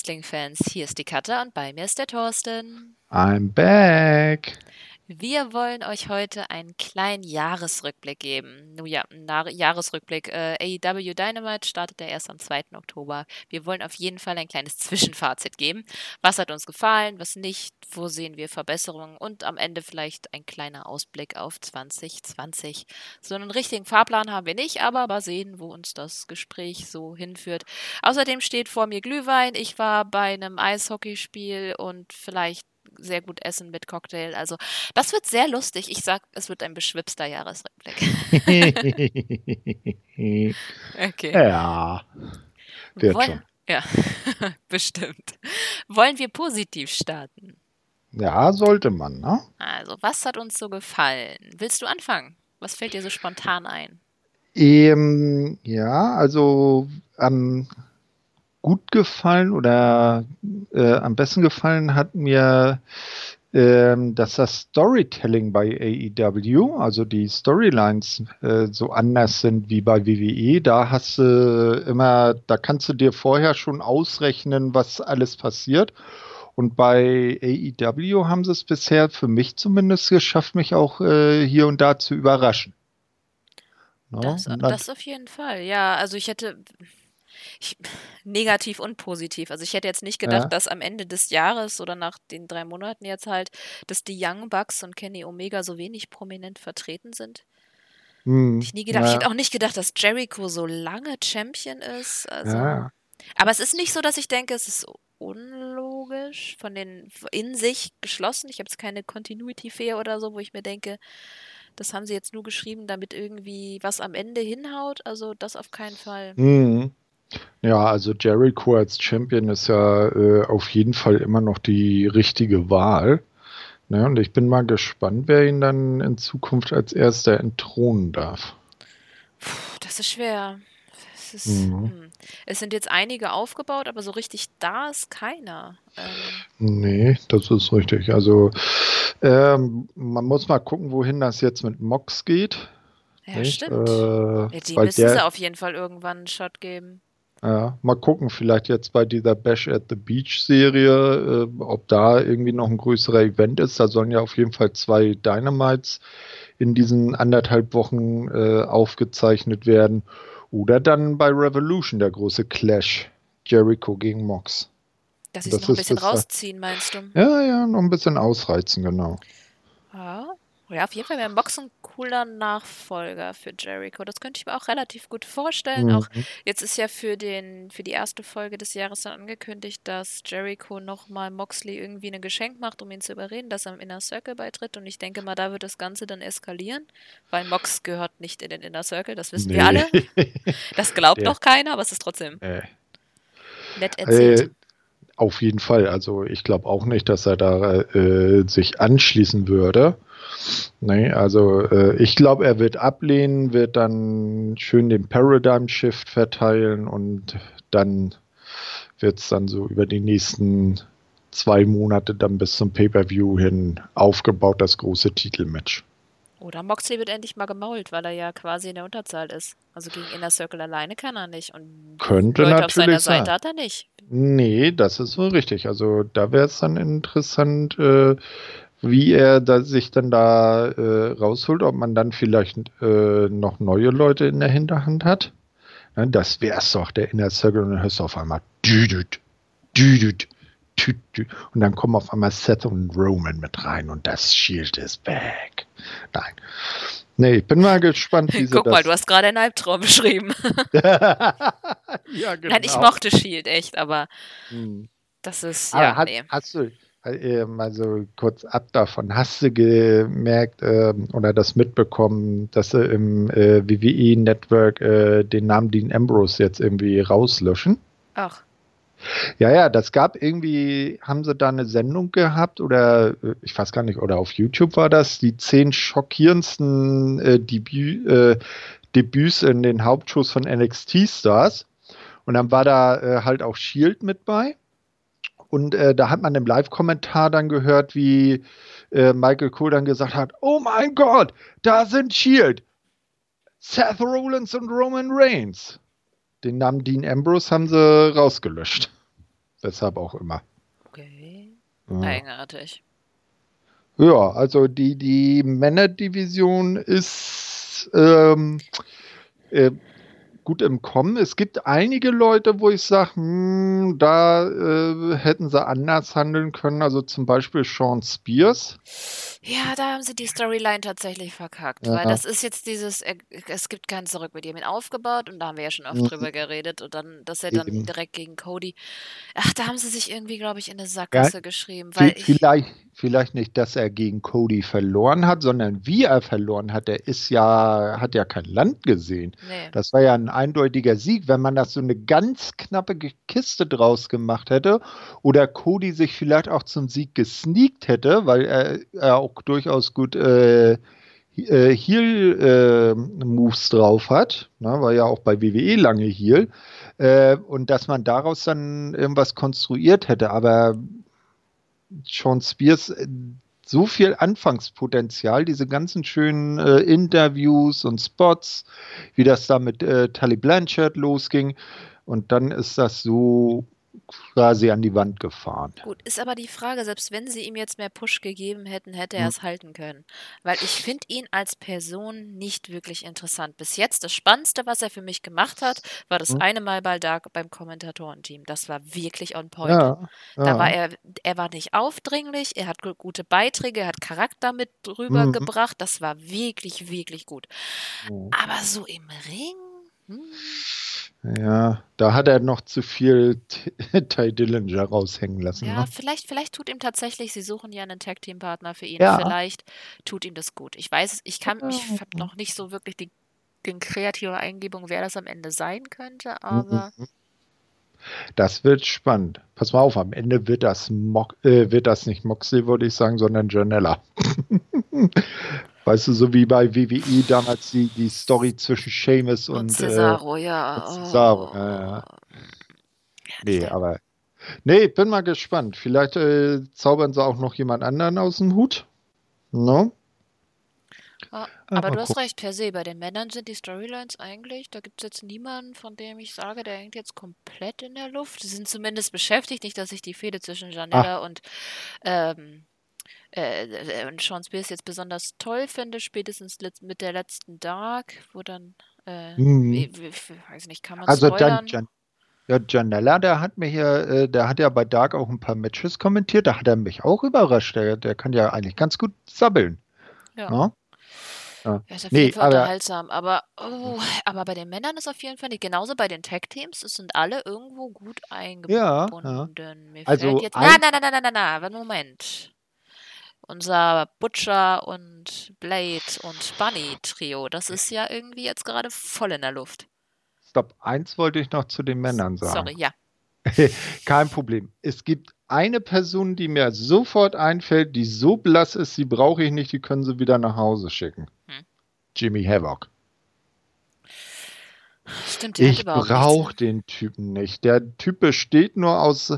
Wrestling-Fans, hier ist die Katja und bei mir ist der Thorsten. I'm back. Wir wollen euch heute einen kleinen Jahresrückblick geben. Nun ja, Jahresrückblick. Äh, AEW Dynamite startet ja erst am 2. Oktober. Wir wollen auf jeden Fall ein kleines Zwischenfazit geben. Was hat uns gefallen, was nicht, wo sehen wir Verbesserungen und am Ende vielleicht ein kleiner Ausblick auf 2020. So einen richtigen Fahrplan haben wir nicht, aber mal sehen, wo uns das Gespräch so hinführt. Außerdem steht vor mir Glühwein. Ich war bei einem Eishockeyspiel und vielleicht sehr gut essen mit Cocktail. Also das wird sehr lustig. Ich sag, es wird ein beschwipster Jahresrückblick. okay. Ja. Wird Woll schon. Ja, bestimmt. Wollen wir positiv starten? Ja, sollte man, ne? Also, was hat uns so gefallen? Willst du anfangen? Was fällt dir so spontan ein? Ähm, ja, also am gut gefallen oder äh, am besten gefallen hat mir, ähm, dass das Storytelling bei AEW, also die Storylines äh, so anders sind wie bei WWE. Da hast du immer, da kannst du dir vorher schon ausrechnen, was alles passiert. Und bei AEW haben sie es bisher für mich zumindest geschafft, mich auch äh, hier und da zu überraschen. No? Das, das auf jeden Fall. Ja, also ich hätte, ich, negativ und positiv. Also ich hätte jetzt nicht gedacht, ja. dass am Ende des Jahres oder nach den drei Monaten jetzt halt, dass die Young Bucks und Kenny Omega so wenig prominent vertreten sind. Hm, ich nie gedacht. Ja. Ich hätte auch nicht gedacht, dass Jericho so lange Champion ist. Also, ja. Aber es ist nicht so, dass ich denke, es ist unlogisch, von den in sich geschlossen. Ich habe jetzt keine Continuity-Fair oder so, wo ich mir denke, das haben sie jetzt nur geschrieben, damit irgendwie was am Ende hinhaut. Also das auf keinen Fall. Mhm. Ja, also Jericho als Champion ist ja äh, auf jeden Fall immer noch die richtige Wahl. Ne? Und ich bin mal gespannt, wer ihn dann in Zukunft als erster entthronen darf. Puh, das ist schwer. Das ist, mhm. hm. Es sind jetzt einige aufgebaut, aber so richtig da ist keiner. Ähm. Nee, das ist richtig. Also ähm, man muss mal gucken, wohin das jetzt mit Mox geht. Ja, nicht? stimmt. Äh, ja, die müssen der, sie auf jeden Fall irgendwann einen Shot geben. Ja, mal gucken, vielleicht jetzt bei dieser Bash at the Beach Serie, äh, ob da irgendwie noch ein größerer Event ist. Da sollen ja auf jeden Fall zwei Dynamites in diesen anderthalb Wochen äh, aufgezeichnet werden. Oder dann bei Revolution, der große Clash. Jericho gegen Mox. Dass sie es noch ein bisschen rausziehen, meinst du? Ja, ja, noch ein bisschen ausreizen, genau. Ja, ja, auf jeden Fall wäre Mox ein cooler Nachfolger für Jericho. Das könnte ich mir auch relativ gut vorstellen. Mhm. Auch jetzt ist ja für den für die erste Folge des Jahres dann angekündigt, dass Jericho nochmal Moxley irgendwie ein Geschenk macht, um ihn zu überreden, dass er im Inner Circle beitritt. Und ich denke mal, da wird das Ganze dann eskalieren, weil Mox gehört nicht in den Inner Circle. Das wissen nee. wir alle. Das glaubt ja. noch keiner, aber es ist trotzdem äh. nett erzählt. Äh, auf jeden Fall. Also ich glaube auch nicht, dass er da äh, sich anschließen würde. Nee, also äh, ich glaube, er wird ablehnen, wird dann schön den Paradigm Shift verteilen und dann wird es dann so über die nächsten zwei Monate dann bis zum Pay-Per-View hin aufgebaut, das große Titelmatch. Oder Moxley wird endlich mal gemault, weil er ja quasi in der Unterzahl ist. Also gegen Inner Circle alleine kann er nicht. Und Könnte Leute auf seiner sein. Seite hat er nicht. Nee, das ist so richtig. Also da wäre es dann interessant, äh, wie er da, sich dann da äh, rausholt, ob man dann vielleicht äh, noch neue Leute in der Hinterhand hat. Ja, das wär's doch, der Inner Circle, und dann hörst du auf einmal düdüt, düdüt, düdüt, und dann kommen auf einmal Seth und Roman mit rein und das Shield ist back. Nein. Nee, ich bin mal gespannt, wie sie Guck mal, du hast gerade einen Albtraum beschrieben. ja, genau. Nein, ich mochte Shield echt, aber hm. das ist, ja, hat, nee. Hast du, äh, mal so kurz ab davon, hast du gemerkt äh, oder das mitbekommen, dass sie im äh, WWE-Network äh, den Namen Dean Ambrose jetzt irgendwie rauslöschen? Ach. Ja, ja, das gab irgendwie, haben sie da eine Sendung gehabt oder äh, ich weiß gar nicht, oder auf YouTube war das, die zehn schockierendsten äh, Debüt, äh, Debüts in den Hauptshows von NXT-Stars. Und dann war da äh, halt auch Shield mit bei. Und äh, da hat man im Live-Kommentar dann gehört, wie äh, Michael Cole dann gesagt hat: Oh mein Gott, da sind Shield. Seth Rollins und Roman Reigns. Den Namen Dean Ambrose haben sie rausgelöscht. Weshalb auch immer. Okay. Ja. Eigenartig. Ja, also die, die Männerdivision ist ähm, äh, gut im Kommen. Es gibt einige Leute, wo ich sage, hm, da äh, hätten sie anders handeln können. Also zum Beispiel Sean Spears. Ja, da haben sie die Storyline tatsächlich verkackt, ja. weil das ist jetzt dieses, es gibt kein Zurück mit ihm aufgebaut und da haben wir ja schon oft mhm. drüber geredet und dann, dass er dann Eben. direkt gegen Cody, ach, da haben sie sich irgendwie, glaube ich, in eine Sackgasse ja, geschrieben, weil vielleicht, vielleicht nicht, dass er gegen Cody verloren hat, sondern wie er verloren hat. Er ist ja, hat ja kein Land gesehen. Nee. Das war ja ein eindeutiger Sieg. Wenn man das so eine ganz knappe Kiste draus gemacht hätte oder Cody sich vielleicht auch zum Sieg gesneakt hätte, weil er, er auch durchaus gut äh, äh, Heal-Moves äh, drauf hat, ne, war ja auch bei WWE lange Heal, äh, und dass man daraus dann irgendwas konstruiert hätte, aber Sean Spears äh, so viel Anfangspotenzial, diese ganzen schönen äh, Interviews und Spots, wie das da mit äh, Tully Blanchard losging. Und dann ist das so quasi an die Wand gefahren. Gut, ist aber die Frage, selbst wenn sie ihm jetzt mehr Push gegeben hätten, hätte er hm. es halten können. Weil ich finde ihn als Person nicht wirklich interessant. Bis jetzt das Spannendste, was er für mich gemacht hat, war das hm. eine Mal bei Dark beim Kommentatorenteam. Das war wirklich on point. Ja, ja. Da war er, er war nicht aufdringlich, er hat gute Beiträge, er hat Charakter mit rübergebracht. Mhm. Das war wirklich, wirklich gut. Aber so im Ring. Ja, da hat er noch zu viel Ty Dillinger raushängen lassen. Ja, ne? vielleicht, vielleicht tut ihm tatsächlich, sie suchen ja einen Tag-Team-Partner für ihn. Ja. Vielleicht tut ihm das gut. Ich weiß es, ich kann, ich habe noch nicht so wirklich die, die kreative Eingebung, wer das am Ende sein könnte, mhm, aber. Mhm. Das wird spannend. Pass mal auf, am Ende wird das, Mo äh, wird das nicht Moxley, würde ich sagen, sondern Janella. Weißt du, so wie bei WWE damals die, die Story zwischen Seamus und, und Cesaro, äh, ja. Cesaro, oh. ja, ja. Nee, aber. Nee, bin mal gespannt. Vielleicht äh, zaubern sie auch noch jemand anderen aus dem Hut. No? Ah, aber du hast recht, per se. Bei den Männern sind die Storylines eigentlich, da gibt es jetzt niemanden, von dem ich sage, der hängt jetzt komplett in der Luft. Sie sind zumindest beschäftigt, nicht, dass ich die Fehde zwischen Janella Ach. und ähm, äh, und Sean Spears jetzt besonders toll finde, spätestens mit der letzten Dark, wo dann, äh, mhm. wie, wie, weiß nicht, kann man Also spoilern? dann, ja, Janella, der hat mir hier, äh, der hat ja bei Dark auch ein paar Matches kommentiert, da hat er mich auch überrascht. Der, der kann ja eigentlich ganz gut sabbeln. Ja. ja? Ja. ja, ist auf nee, jeden Fall aber, unterhaltsam. Aber, oh, aber bei den Männern ist auf jeden Fall nicht. Genauso bei den Tag-Teams, es sind alle irgendwo gut eingebunden. Ja, ja. Mir also fällt jetzt. Na, na, na, na, na, na, na, Moment unser Butcher und Blade und Bunny Trio, das ist ja irgendwie jetzt gerade voll in der Luft. Stopp, eins wollte ich noch zu den Männern sagen. Sorry, ja. Kein Problem. Es gibt eine Person, die mir sofort einfällt, die so blass ist, die brauche ich nicht, die können sie wieder nach Hause schicken. Hm. Jimmy Havoc. Stimmt, ich brauche den Typen nicht. Der Typ besteht nur aus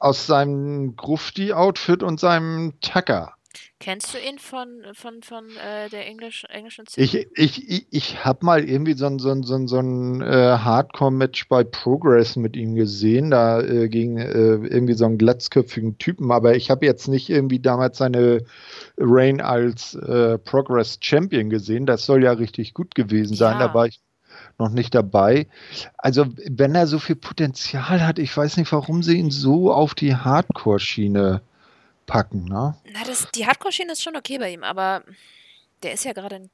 aus seinem Grufti-Outfit und seinem Tacker. Kennst du ihn von, von, von äh, der Englisch, englischen Szene? Ich, ich, ich, ich habe mal irgendwie so ein, so ein, so ein, so ein äh, Hardcore-Match bei Progress mit ihm gesehen, da äh, gegen äh, irgendwie so einen glatzköpfigen Typen, aber ich habe jetzt nicht irgendwie damals seine Reign als äh, Progress Champion gesehen. Das soll ja richtig gut gewesen sein. Ja. Da war ich noch nicht dabei. Also, wenn er so viel Potenzial hat, ich weiß nicht, warum sie ihn so auf die Hardcore-Schiene packen, ne? Na, das, die Hardcore-Schiene ist schon okay bei ihm, aber der ist ja gerade in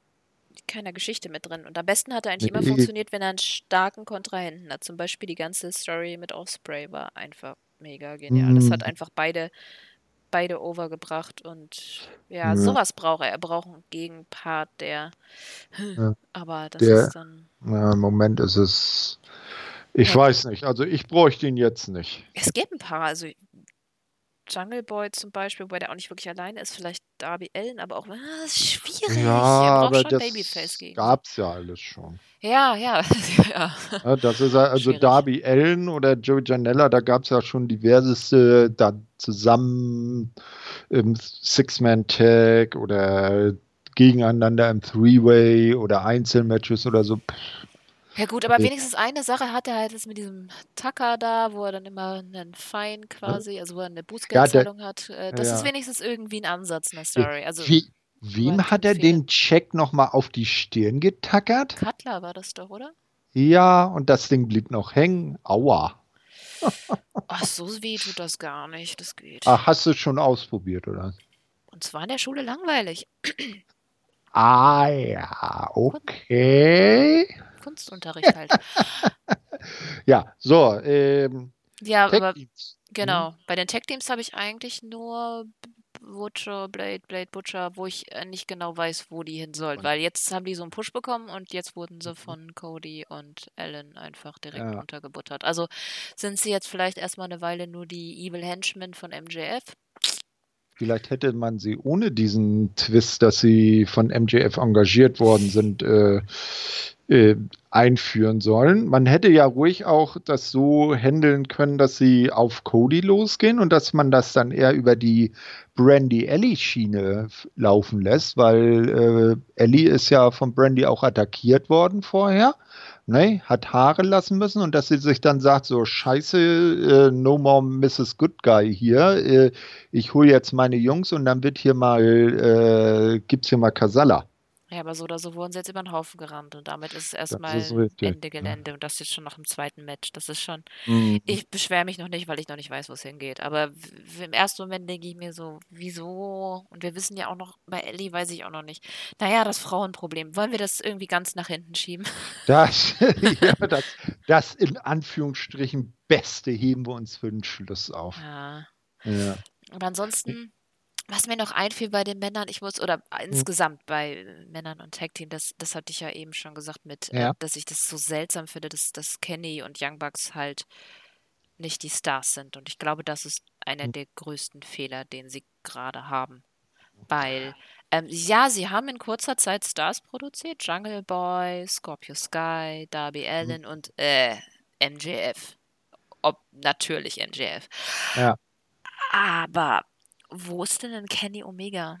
keiner Geschichte mit drin. Und am besten hat er eigentlich immer funktioniert, wenn er einen starken Kontrahenten hat. Zum Beispiel die ganze Story mit Osprey war einfach mega genial. Das hat mhm. einfach beide beide overgebracht und ja, ja, sowas braucht er. Er braucht einen Gegenpart, der. Ja. Aber das der, ist dann. Ja, Im Moment ist es. Ich weiß nicht. Also ich bräuchte ihn jetzt nicht. Es gibt ein paar. Also Jungle Boy zum Beispiel, wobei der auch nicht wirklich alleine ist, vielleicht Darby Allen, aber auch, ah, das ist schwierig. Ja, aber schon das Babyface gegen. gab's ja alles schon. Ja, ja. ja. ja das ist also schwierig. Darby Allen oder Joey Janella, da gab es ja schon diverseste da zusammen im Six-Man-Tag oder gegeneinander im Three-Way oder Einzelmatches oder so. Ja gut, aber wenigstens eine Sache hat er halt jetzt mit diesem Tucker da, wo er dann immer einen Fein quasi, also wo er eine Bußgeldzahlung ja, hat. Äh, das ja. ist wenigstens irgendwie ein Ansatz in der Story. Also, Wie, wem hat er den Check nochmal auf die Stirn getackert? Cutler war das doch, oder? Ja, und das Ding blieb noch hängen. Aua. Ach, so weh tut das gar nicht. Das geht. Ach, hast du es schon ausprobiert, oder? Und zwar in der Schule langweilig. Ah ja, okay. Kunstunterricht halt. ja, so. Ähm, ja, aber genau. Hm? Bei den Tech-Teams habe ich eigentlich nur Butcher, Blade, Blade Butcher, wo ich äh, nicht genau weiß, wo die hin sollen. Weil jetzt haben die so einen Push bekommen und jetzt wurden sie mhm. von Cody und Alan einfach direkt ja. untergebuttert. Also sind sie jetzt vielleicht erstmal eine Weile nur die Evil Henchmen von MJF. Vielleicht hätte man sie ohne diesen Twist, dass sie von MJF engagiert worden sind, äh, äh, einführen sollen. Man hätte ja ruhig auch das so handeln können, dass sie auf Cody losgehen und dass man das dann eher über die Brandy Ellie Schiene laufen lässt, weil äh, Ellie ist ja von Brandy auch attackiert worden vorher ne, hat Haare lassen müssen und dass sie sich dann sagt, so scheiße, äh, no more Mrs. Good Guy hier, äh, ich hole jetzt meine Jungs und dann wird hier mal, äh, gibt's hier mal Kasala. Ja, aber so oder so wurden sie jetzt über den Haufen gerannt und damit ist es erstmal Ende Gelände ja. und das jetzt schon nach dem zweiten Match. Das ist schon. Mhm. Ich beschwere mich noch nicht, weil ich noch nicht weiß, wo es hingeht. Aber im ersten Moment denke ich mir so, wieso? Und wir wissen ja auch noch, bei Ellie weiß ich auch noch nicht. Naja, das Frauenproblem. Wollen wir das irgendwie ganz nach hinten schieben? Das, ja, das, das in Anführungsstrichen Beste heben wir uns für den Schluss auf. Ja. ja. Aber ansonsten was mir noch einfiel bei den Männern, ich muss, oder hm. insgesamt bei Männern und Tag Team, das, das hatte ich ja eben schon gesagt mit, äh, ja. äh, dass ich das so seltsam finde, dass, dass Kenny und Young Bucks halt nicht die Stars sind. Und ich glaube, das ist einer hm. der größten Fehler, den sie gerade haben. Weil, ähm, ja, sie haben in kurzer Zeit Stars produziert. Jungle Boy, Scorpio Sky, Darby hm. Allen mhm. und äh, MJF. Ob natürlich MJF. Ja. Aber wo ist denn denn Kenny Omega?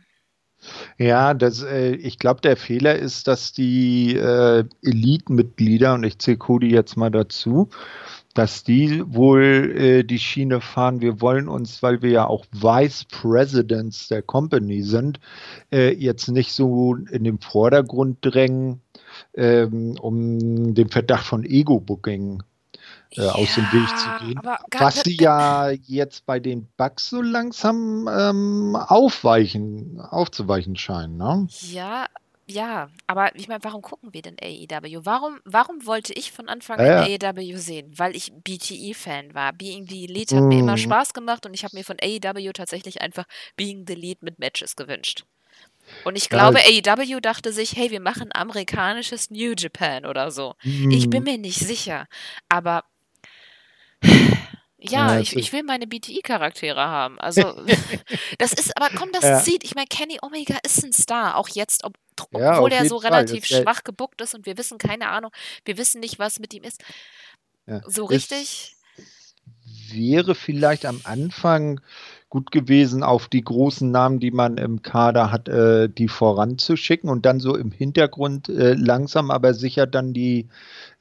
Ja, das, äh, ich glaube, der Fehler ist, dass die äh, Elite-Mitglieder, und ich zähle Cody jetzt mal dazu, dass die wohl äh, die Schiene fahren. Wir wollen uns, weil wir ja auch Vice Presidents der Company sind, äh, jetzt nicht so in den Vordergrund drängen, ähm, um den Verdacht von Ego-Booking äh, ja, aus dem Weg zu gehen. Was sie ja jetzt bei den Bugs so langsam ähm, aufweichen, aufzuweichen scheinen, ne? Ja, ja, aber ich meine, warum gucken wir denn AEW? Warum, warum wollte ich von Anfang an ja. AEW sehen? Weil ich BTE-Fan war. Being the Elite hat mm. mir immer mhm. Spaß gemacht und ich habe mir von AEW tatsächlich einfach Being the Elite mit Matches gewünscht. Und ich glaube, ja. AEW dachte sich, hey, wir machen amerikanisches New Japan oder so. Mm. Ich bin mhm. mir nicht sicher. Aber ja, ja ich, ich, will meine BTI-Charaktere haben. Also, das ist, aber komm, das ja. zieht. Ich meine, Kenny Omega ist ein Star, auch jetzt, ob, ja, obwohl er so relativ schwach gebuckt ist und wir wissen, keine Ahnung, wir wissen nicht, was mit ihm ist. So richtig. Es wäre vielleicht am Anfang gut gewesen, auf die großen Namen, die man im Kader hat, äh, die voranzuschicken und dann so im Hintergrund äh, langsam aber sicher dann die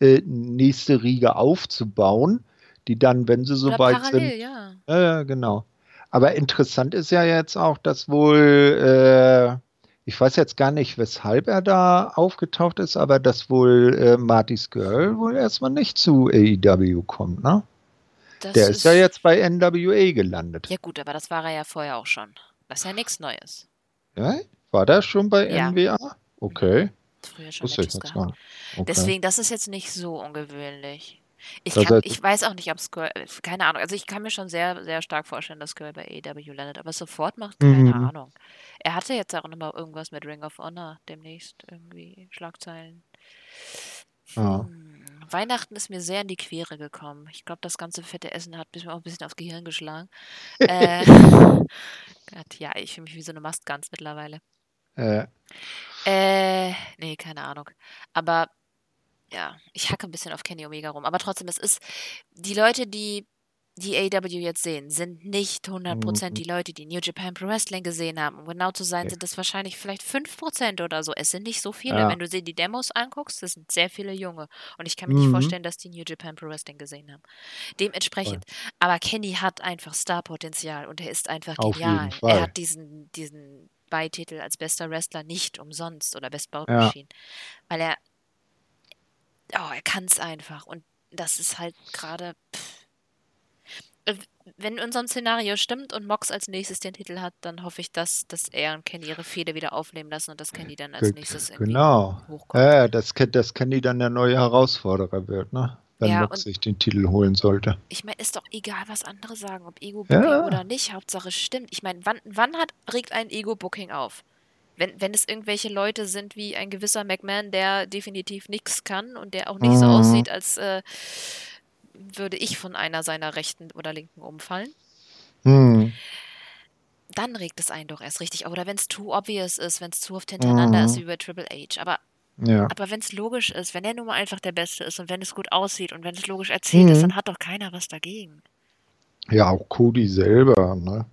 äh, nächste Riege aufzubauen die dann, wenn sie so Oder weit parallel, sind. Ja. ja, genau. Aber interessant ist ja jetzt auch, dass wohl, äh, ich weiß jetzt gar nicht, weshalb er da aufgetaucht ist, aber dass wohl äh, Marty's Girl wohl erstmal nicht zu AEW kommt, ne? Das Der ist, ist ja jetzt bei NWA gelandet. Ja, gut, aber das war er ja vorher auch schon. Das ist ja nichts Neues. Ja? War der schon bei ja. NWA? Okay. Früher schon Matches gehabt. Okay. Deswegen, das ist jetzt nicht so ungewöhnlich. Ich, kann, ich weiß auch nicht, ob Skrull, keine Ahnung, also ich kann mir schon sehr, sehr stark vorstellen, dass Skrull bei AEW landet, aber sofort macht keine mhm. Ahnung. Er hatte jetzt auch nochmal irgendwas mit Ring of Honor demnächst, irgendwie Schlagzeilen. Ja. Hm. Weihnachten ist mir sehr in die Quere gekommen. Ich glaube, das ganze fette Essen hat mir auch ein bisschen aufs Gehirn geschlagen. äh, Gott, ja, ich fühle mich wie so eine Mastgans mittlerweile. Äh. Äh, nee, keine Ahnung. Aber ja, ich hacke ein bisschen auf Kenny Omega rum, aber trotzdem, es ist die Leute, die die AW jetzt sehen, sind nicht 100% mhm. die Leute, die New Japan Pro Wrestling gesehen haben. Um genau zu sein, okay. sind es wahrscheinlich vielleicht 5% oder so. Es sind nicht so viele. Ja. Wenn du dir die Demos anguckst, das sind sehr viele Junge. Und ich kann mir mhm. nicht vorstellen, dass die New Japan Pro Wrestling gesehen haben. Dementsprechend. Voll. Aber Kenny hat einfach Starpotenzial und er ist einfach genial. Er hat diesen, diesen Beititel als bester Wrestler nicht umsonst oder Best Bout Machine. Ja. Weil er. Oh, er kann es einfach. Und das ist halt gerade wenn unser Szenario stimmt und Mox als nächstes den Titel hat, dann hoffe ich, dass, dass er und Kenny ihre Fehde wieder aufnehmen lassen und dass Kenny dann als nächstes genau. hochkommt. Ja, dass, dass Kenny dann der neue Herausforderer wird, ne? Wenn ja, Mox sich den Titel holen sollte. Ich meine, ist doch egal, was andere sagen, ob Ego-Booking ja. oder nicht. Hauptsache stimmt. Ich meine, wann, wann hat, regt ein Ego-Booking auf? Wenn, wenn es irgendwelche Leute sind wie ein gewisser McMahon, der definitiv nichts kann und der auch nicht mhm. so aussieht, als äh, würde ich von einer seiner rechten oder linken umfallen. Hm. Dann regt es einen doch erst richtig. Oder wenn es too obvious ist, wenn es zu oft hintereinander mhm. ist wie bei Triple H. Aber, ja. aber wenn es logisch ist, wenn er nun mal einfach der Beste ist und wenn es gut aussieht und wenn es logisch erzählt mhm. ist, dann hat doch keiner was dagegen. Ja, auch Cody selber, ne?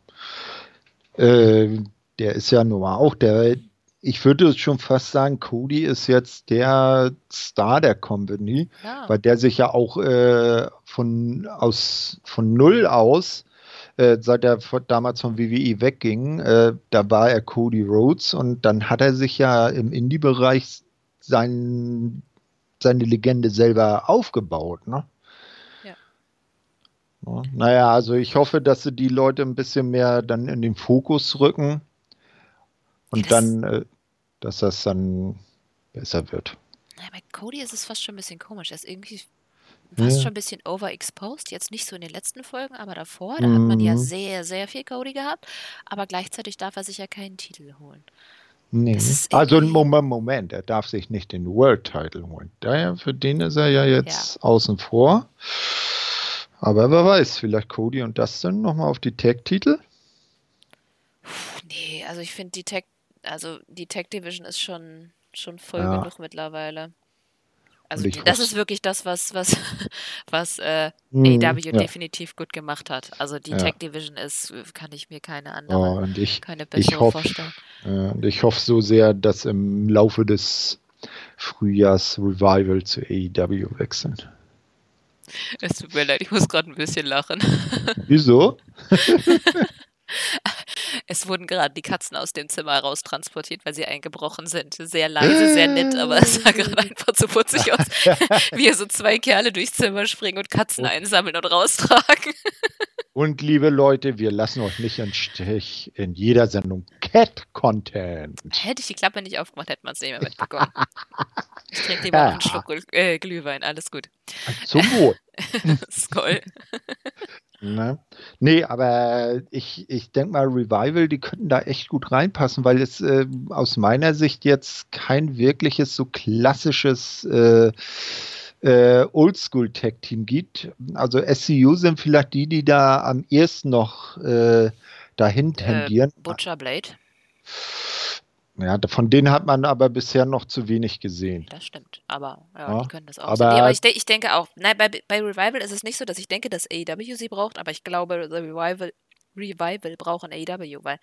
Äh, der ist ja nun mal auch der, ich würde schon fast sagen, Cody ist jetzt der Star der Company, ja. weil der sich ja auch äh, von, aus, von Null aus, äh, seit er von, damals von WWE wegging, äh, da war er Cody Rhodes und dann hat er sich ja im Indie-Bereich sein, seine Legende selber aufgebaut. Ne? Ja. Naja, also ich hoffe, dass sie die Leute ein bisschen mehr dann in den Fokus rücken. Und ja, dann äh, dass das dann besser wird. Ja, bei Cody ist es fast schon ein bisschen komisch. Er ist irgendwie fast ja. schon ein bisschen overexposed. Jetzt nicht so in den letzten Folgen, aber davor. Da mhm. hat man ja mhm. sehr, sehr viel Cody gehabt. Aber gleichzeitig darf er sich ja keinen Titel holen. Nee. Also Moment, Moment, er darf sich nicht den World Title holen. Daher, für den ist er ja jetzt ja. außen vor. Aber wer weiß, vielleicht Cody und Dustin nochmal auf die Tag-Titel? Nee, also ich finde die Tag also die Tech Division ist schon, schon voll ja. genug mittlerweile. Also die, das ist wirklich das, was, was, was äh, mhm, AW ja. definitiv gut gemacht hat. Also die ja. Tech Division ist, kann ich mir keine andere, oh, und ich, keine bessere ich hoffe, vorstellen. Äh, und ich hoffe so sehr, dass im Laufe des Frühjahrs Revival zu AEW wechseln. Es tut mir leid, ich muss gerade ein bisschen lachen. Wieso? Es wurden gerade die Katzen aus dem Zimmer raustransportiert, weil sie eingebrochen sind. Sehr leise, sehr nett, aber es sah gerade einfach zu putzig aus, wie so zwei Kerle durchs Zimmer springen und Katzen einsammeln und raustragen. Und liebe Leute, wir lassen euch nicht im Stich in jeder Sendung Cat-Content. Hätte ich die Klappe nicht aufgemacht, hätte man es nicht mehr mitbekommen. ich trinke lieber ja. einen Schluck äh, Glühwein, alles gut. Zum Wohl. Skoll. Ne? Nee, aber ich, ich denke mal, Revival, die könnten da echt gut reinpassen, weil es äh, aus meiner Sicht jetzt kein wirkliches so klassisches äh, äh, Oldschool-Tech-Team gibt. Also SCU sind vielleicht die, die da am ehesten noch äh, dahin äh, tendieren. Butcher Blade. Ja, von denen hat man aber bisher noch zu wenig gesehen. Das stimmt, aber ja, ja die können das auch. Aber, aber ich, ich, denke auch, nein, bei, bei Revival ist es nicht so, dass ich denke, dass AEW sie braucht, aber ich glaube, Revival, Revival brauchen AEW, weil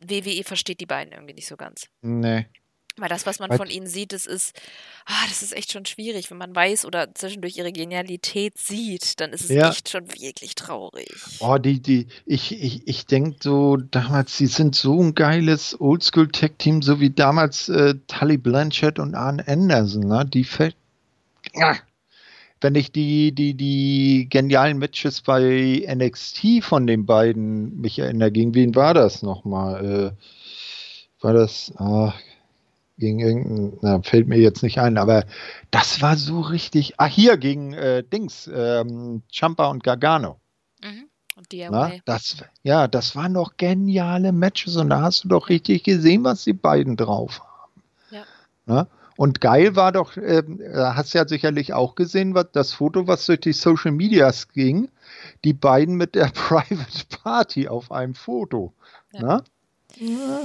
WWE versteht die beiden irgendwie nicht so ganz. Nee. Weil das, was man Weil, von ihnen sieht, das ist, ah, das ist echt schon schwierig. Wenn man weiß oder zwischendurch ihre Genialität sieht, dann ist es ja. echt schon wirklich traurig. Oh, die, die, ich, ich, ich denke so, damals, sie sind so ein geiles Oldschool-Tech-Team, so wie damals äh, Tully Blanchett und Arne Anderson, ne? Die fällt. Ja. Wenn ich die, die, die genialen Matches bei NXT von den beiden mich erinnere, gegen wen war das nochmal? Äh, war das, ach, gegen irgendeinen, na, fällt mir jetzt nicht ein, aber das war so richtig. Ah, hier gegen äh, Dings, ähm, Champa und Gargano. Mhm. Und Na, das, ja, das waren doch geniale Matches und da hast du doch richtig gesehen, was die beiden drauf haben. Ja. Na? Und geil war doch, äh, hast ja sicherlich auch gesehen, was, das Foto, was durch die Social Medias ging, die beiden mit der Private Party auf einem Foto. Ja. Ja.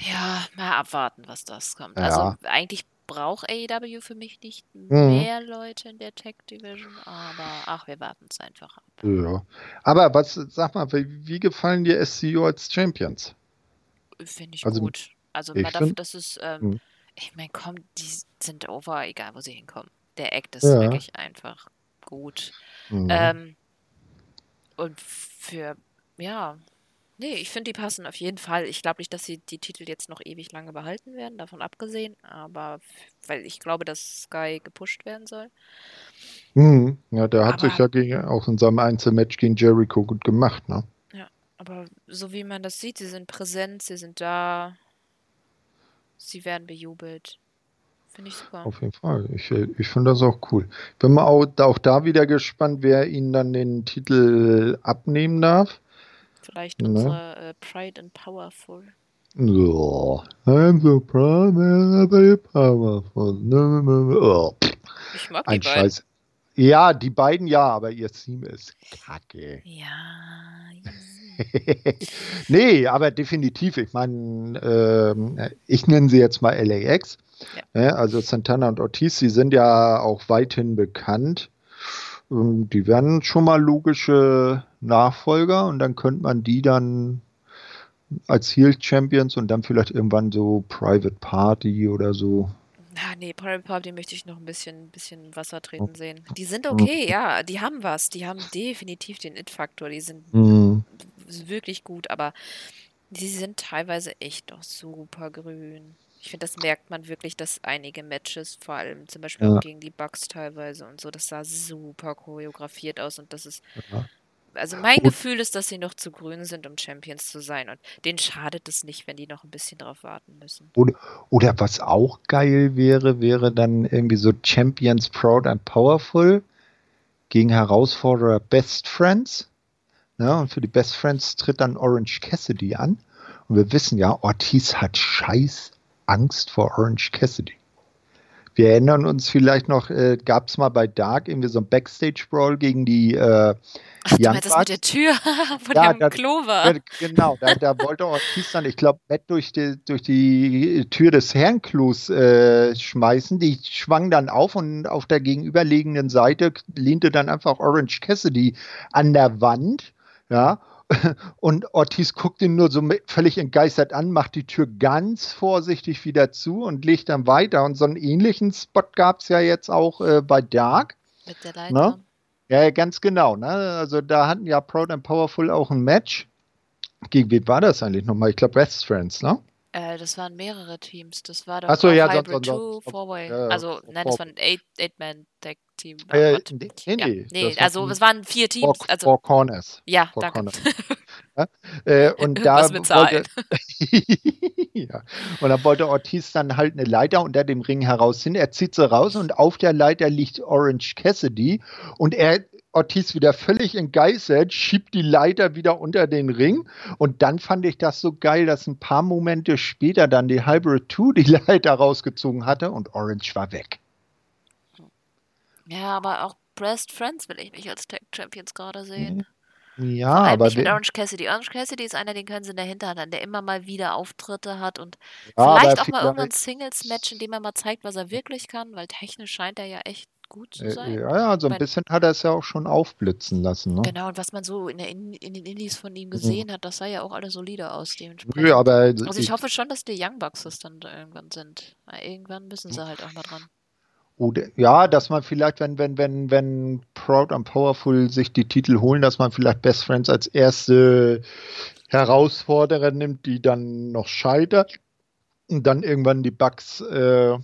Ja, mal abwarten, was das kommt. Ja. Also eigentlich braucht AEW für mich nicht mhm. mehr Leute in der Tech Division, aber ach, wir warten es einfach ab. Ja. Aber was, sag mal, wie, wie gefallen dir SCU als Champions? Finde ich also, gut. Also man darf, das ist, ähm, mhm. ich meine, komm, die sind over, egal wo sie hinkommen. Der Act ist ja. wirklich einfach gut. Mhm. Ähm, und für, ja, nee, ich finde, die passen auf jeden Fall. Ich glaube nicht, dass sie die Titel jetzt noch ewig lange behalten werden, davon abgesehen, aber weil ich glaube, dass Sky gepusht werden soll. Mhm. Ja, der hat aber, sich ja gegen, auch in seinem Einzelmatch gegen Jericho gut gemacht, ne? Ja, aber so wie man das sieht, sie sind präsent, sie sind da, sie werden bejubelt. Finde ich super. Auf jeden Fall. Ich, ich finde das auch cool. Bin mal auch, auch da wieder gespannt, wer ihnen dann den Titel abnehmen darf. Vielleicht ne? unsere äh, Pride and Powerful. Oh, I'm so proud and very powerful. Oh. Ich mag Ein die beiden. Scheiß. Ja, die beiden ja, aber ihr Team ist kacke. Ja. nee, aber definitiv. Ich meine, äh, ich nenne sie jetzt mal LAX. Ja. Also Santana und Ortiz, die sind ja auch weithin bekannt. Die werden schon mal logische Nachfolger und dann könnte man die dann als Heel Champions und dann vielleicht irgendwann so Private Party oder so. Ja, nee, Private Party möchte ich noch ein bisschen, bisschen Wasser treten sehen. Die sind okay, ja, die haben was. Die haben definitiv den It-Faktor. Die sind mhm. wirklich gut, aber die sind teilweise echt doch super grün. Ich finde, das merkt man wirklich, dass einige Matches, vor allem zum Beispiel ja. auch gegen die Bugs teilweise und so, das sah super choreografiert aus und das ist. Ja. Also mein und, Gefühl ist, dass sie noch zu grün sind, um Champions zu sein. Und denen schadet es nicht, wenn die noch ein bisschen drauf warten müssen. Oder, oder was auch geil wäre, wäre dann irgendwie so Champions Proud and Powerful gegen Herausforderer Best Friends. Ja, und für die Best Friends tritt dann Orange Cassidy an. Und wir wissen ja, Ortiz hat scheiß Angst vor Orange Cassidy. Wir erinnern uns vielleicht noch, äh, gab es mal bei Dark irgendwie so ein Backstage-Brawl gegen die äh, Ach, du meinst das mit der Tür von ja, dem Klo war? Genau, da, da wollte Ortiz dann, ich glaube, Matt durch die, durch die Tür des Herrenklos äh, schmeißen. Die schwang dann auf und auf der gegenüberliegenden Seite lehnte dann einfach Orange Cassidy an der Wand. Ja, und Ortiz guckt ihn nur so völlig entgeistert an, macht die Tür ganz vorsichtig wieder zu und legt dann weiter. Und so einen ähnlichen Spot gab es ja jetzt auch äh, bei Dark. Mit der Leiter. Ne? Ja, ganz genau. Ne? Also da hatten ja Proud and Powerful auch ein Match. Gegen wen war das eigentlich nochmal? Ich glaube Best Friends, ne? Äh, das waren mehrere Teams. Das war doch so, ja, Hybrid 2, Four-Way. Also, nein, das war ein Eight-Man-Tag-Team. Oh äh, nee, nee, nee, nee also es waren vier Teams. Four, also, four Corners. Ja, four danke. Corners. ja? Äh, und da wollte, ja. Und dann wollte Ortiz dann halt eine Leiter unter dem Ring heraus hin. Er zieht sie raus und auf der Leiter liegt Orange Cassidy und er Ortiz wieder völlig entgeistert, schiebt die Leiter wieder unter den Ring. Und dann fand ich das so geil, dass ein paar Momente später dann die Hybrid 2 die Leiter rausgezogen hatte und Orange war weg. Ja, aber auch Breast Friends will ich nicht als Tag Champions gerade sehen. Ja, Vor allem aber nicht mit Orange Cassidy. Orange Cassidy ist einer, den können sie in der Hinterhand haben, der immer mal wieder Auftritte hat und ja, vielleicht auch mal irgendein Singles-Match, in dem er mal zeigt, was er wirklich kann, weil technisch scheint er ja echt gut zu äh, sein. Ja, ja, so ein bisschen hat er es ja auch schon aufblitzen lassen. Ne? Genau, und was man so in, der, in, in den Indies von ihm gesehen mhm. hat, das sah ja auch alles solide aus dementsprechend. Ja, aber also ich, ich, hoffe schon, dass die Young Bucks es dann irgendwann sind. Weil irgendwann müssen sie halt auch mal dran. Oder, ja, dass man vielleicht, wenn, wenn, wenn, wenn Proud and Powerful sich die Titel holen, dass man vielleicht Best Friends als erste Herausforderer nimmt, die dann noch scheitert und dann irgendwann die Bugs äh,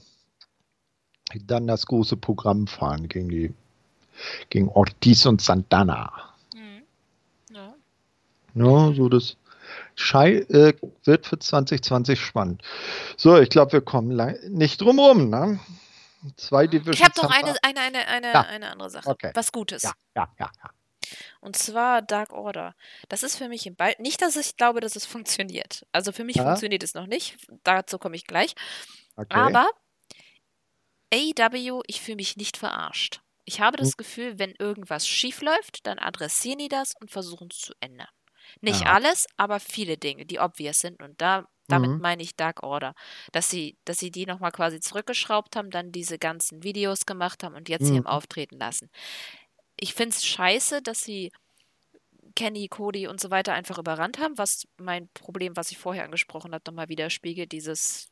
dann das große Programm fahren gegen die gegen Ortiz und Santana. Mhm. Ja. ja, so das Schei äh, wird für 2020 spannend. So, ich glaube, wir kommen nicht drum rum, ne? Zwei Divisions. Ich habe doch eine, eine, eine, eine, ja. eine andere Sache. Okay. Was Gutes. Ja, ja, ja, ja. Und zwar Dark Order. Das ist für mich im Ball. Nicht, dass ich glaube, dass es funktioniert. Also für mich ja. funktioniert es noch nicht. Dazu komme ich gleich. Okay. Aber AEW, ich fühle mich nicht verarscht. Ich habe das hm. Gefühl, wenn irgendwas schief läuft, dann adressieren die das und versuchen es zu ändern. Nicht ja. alles, aber viele Dinge, die obvious sind. Und da, damit mhm. meine ich Dark Order. Dass sie, dass sie die nochmal quasi zurückgeschraubt haben, dann diese ganzen Videos gemacht haben und jetzt mhm. sie im Auftreten lassen. Ich finde es scheiße, dass sie Kenny, Cody und so weiter einfach überrannt haben, was mein Problem, was ich vorher angesprochen habe, nochmal widerspiegelt, dieses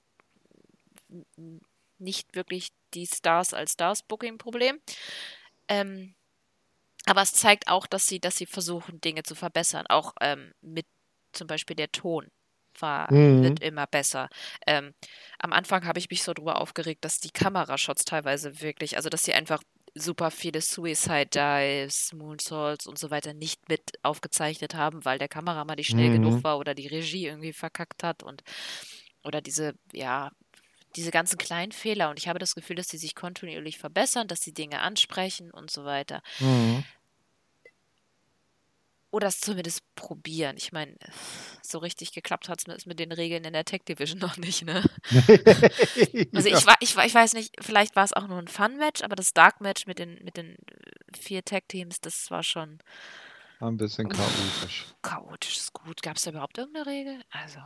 nicht wirklich die Stars als Stars-Booking-Problem. Ähm, aber es zeigt auch, dass sie, dass sie versuchen, Dinge zu verbessern. Auch ähm, mit zum Beispiel der Ton war, mhm. wird immer besser. Ähm, am Anfang habe ich mich so drüber aufgeregt, dass die Kamerashots teilweise wirklich, also dass sie einfach super viele Suicide Dives, Moonsaults und so weiter nicht mit aufgezeichnet haben, weil der Kameramann nicht schnell mhm. genug war oder die Regie irgendwie verkackt hat und oder diese, ja, diese ganzen kleinen Fehler. Und ich habe das Gefühl, dass sie sich kontinuierlich verbessern, dass sie Dinge ansprechen und so weiter. Mhm. Oder es zumindest probieren. Ich meine, so richtig geklappt hat es mit den Regeln in der Tech Division noch nicht, ne? also ich, ich, ich weiß nicht, vielleicht war es auch nur ein Fun-Match, aber das Dark-Match mit den, mit den äh, vier Tech-Teams, das war schon. Ein bisschen chaotisch. Chaotisch ist gut. Gab es da überhaupt irgendeine Regel? Also.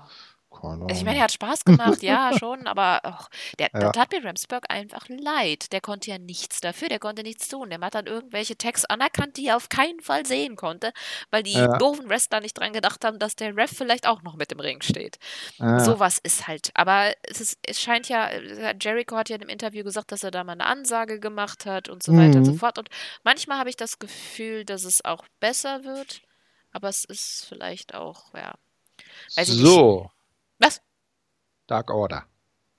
Also ich meine, er hat Spaß gemacht, ja, schon, aber och, der, ja. der tat mir Ramsburg einfach leid. Der konnte ja nichts dafür, der konnte nichts tun. Der hat dann irgendwelche Tags anerkannt, die er auf keinen Fall sehen konnte, weil die ja. doofen Wrestler nicht dran gedacht haben, dass der Ref vielleicht auch noch mit im Ring steht. Ja. Sowas ist halt. Aber es, ist, es scheint ja, äh, Jericho hat ja in einem Interview gesagt, dass er da mal eine Ansage gemacht hat und so mhm. weiter und so mhm. fort. Und manchmal habe ich das Gefühl, dass es auch besser wird, aber es ist vielleicht auch, ja. so. Was? Dark Order.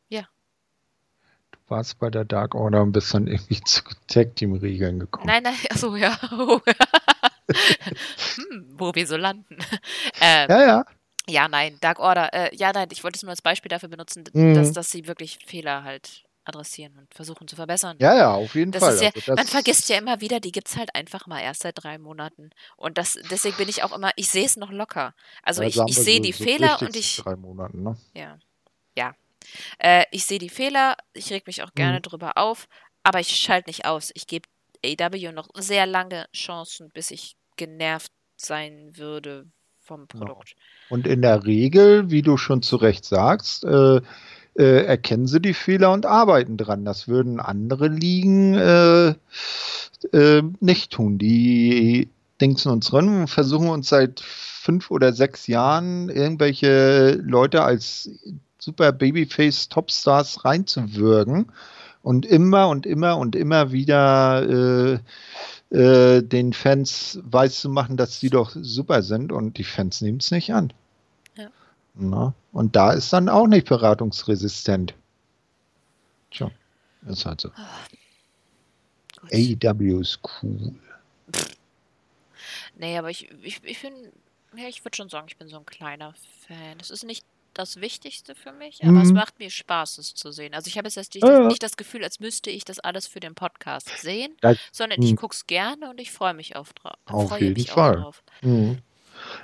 Ja. Du warst bei der Dark Order und bist dann irgendwie zu Tag-Team-Regeln gekommen. Nein, nein, achso, ja. hm, wo wir so landen. Ähm, ja, ja. Ja, nein, Dark Order. Äh, ja, nein, ich wollte es nur als Beispiel dafür benutzen, mhm. dass, dass sie wirklich Fehler halt adressieren und versuchen zu verbessern. Ja, ja, auf jeden das Fall. Ja, also man vergisst ja immer wieder, die gibt es halt einfach mal erst seit drei Monaten. Und das, deswegen bin ich auch immer, ich sehe es noch locker. Also ja, ich, ich sehe so, die so Fehler und ich. Drei Monaten, ne? Ja. Ja. Äh, ich sehe die Fehler, ich reg mich auch gerne mhm. drüber auf, aber ich schalte nicht aus. Ich gebe AW noch sehr lange Chancen, bis ich genervt sein würde vom Produkt. Genau. Und in der Regel, wie du schon zu Recht sagst, äh, äh, erkennen sie die Fehler und arbeiten dran. Das würden andere Ligen äh, äh, nicht tun. Die denken uns ran und versuchen uns seit fünf oder sechs Jahren irgendwelche Leute als super Babyface Topstars reinzuwürgen und immer und immer und immer wieder äh, äh, den Fans weiß zu machen, dass sie doch super sind und die Fans nehmen es nicht an. Na? Und da ist dann auch nicht beratungsresistent. Tja, ist halt so. Oh, AEW ist cool. Nee, aber ich, ich, ich bin, ja, ich würde schon sagen, ich bin so ein kleiner Fan. Es ist nicht das Wichtigste für mich, aber mhm. es macht mir Spaß, es zu sehen. Also ich habe jetzt nicht, ja. nicht, das Gefühl, als müsste ich das alles für den Podcast sehen, das, sondern ich mhm. gucke es gerne und ich freue mich auf, dra auf jeden Fall. drauf. Mhm.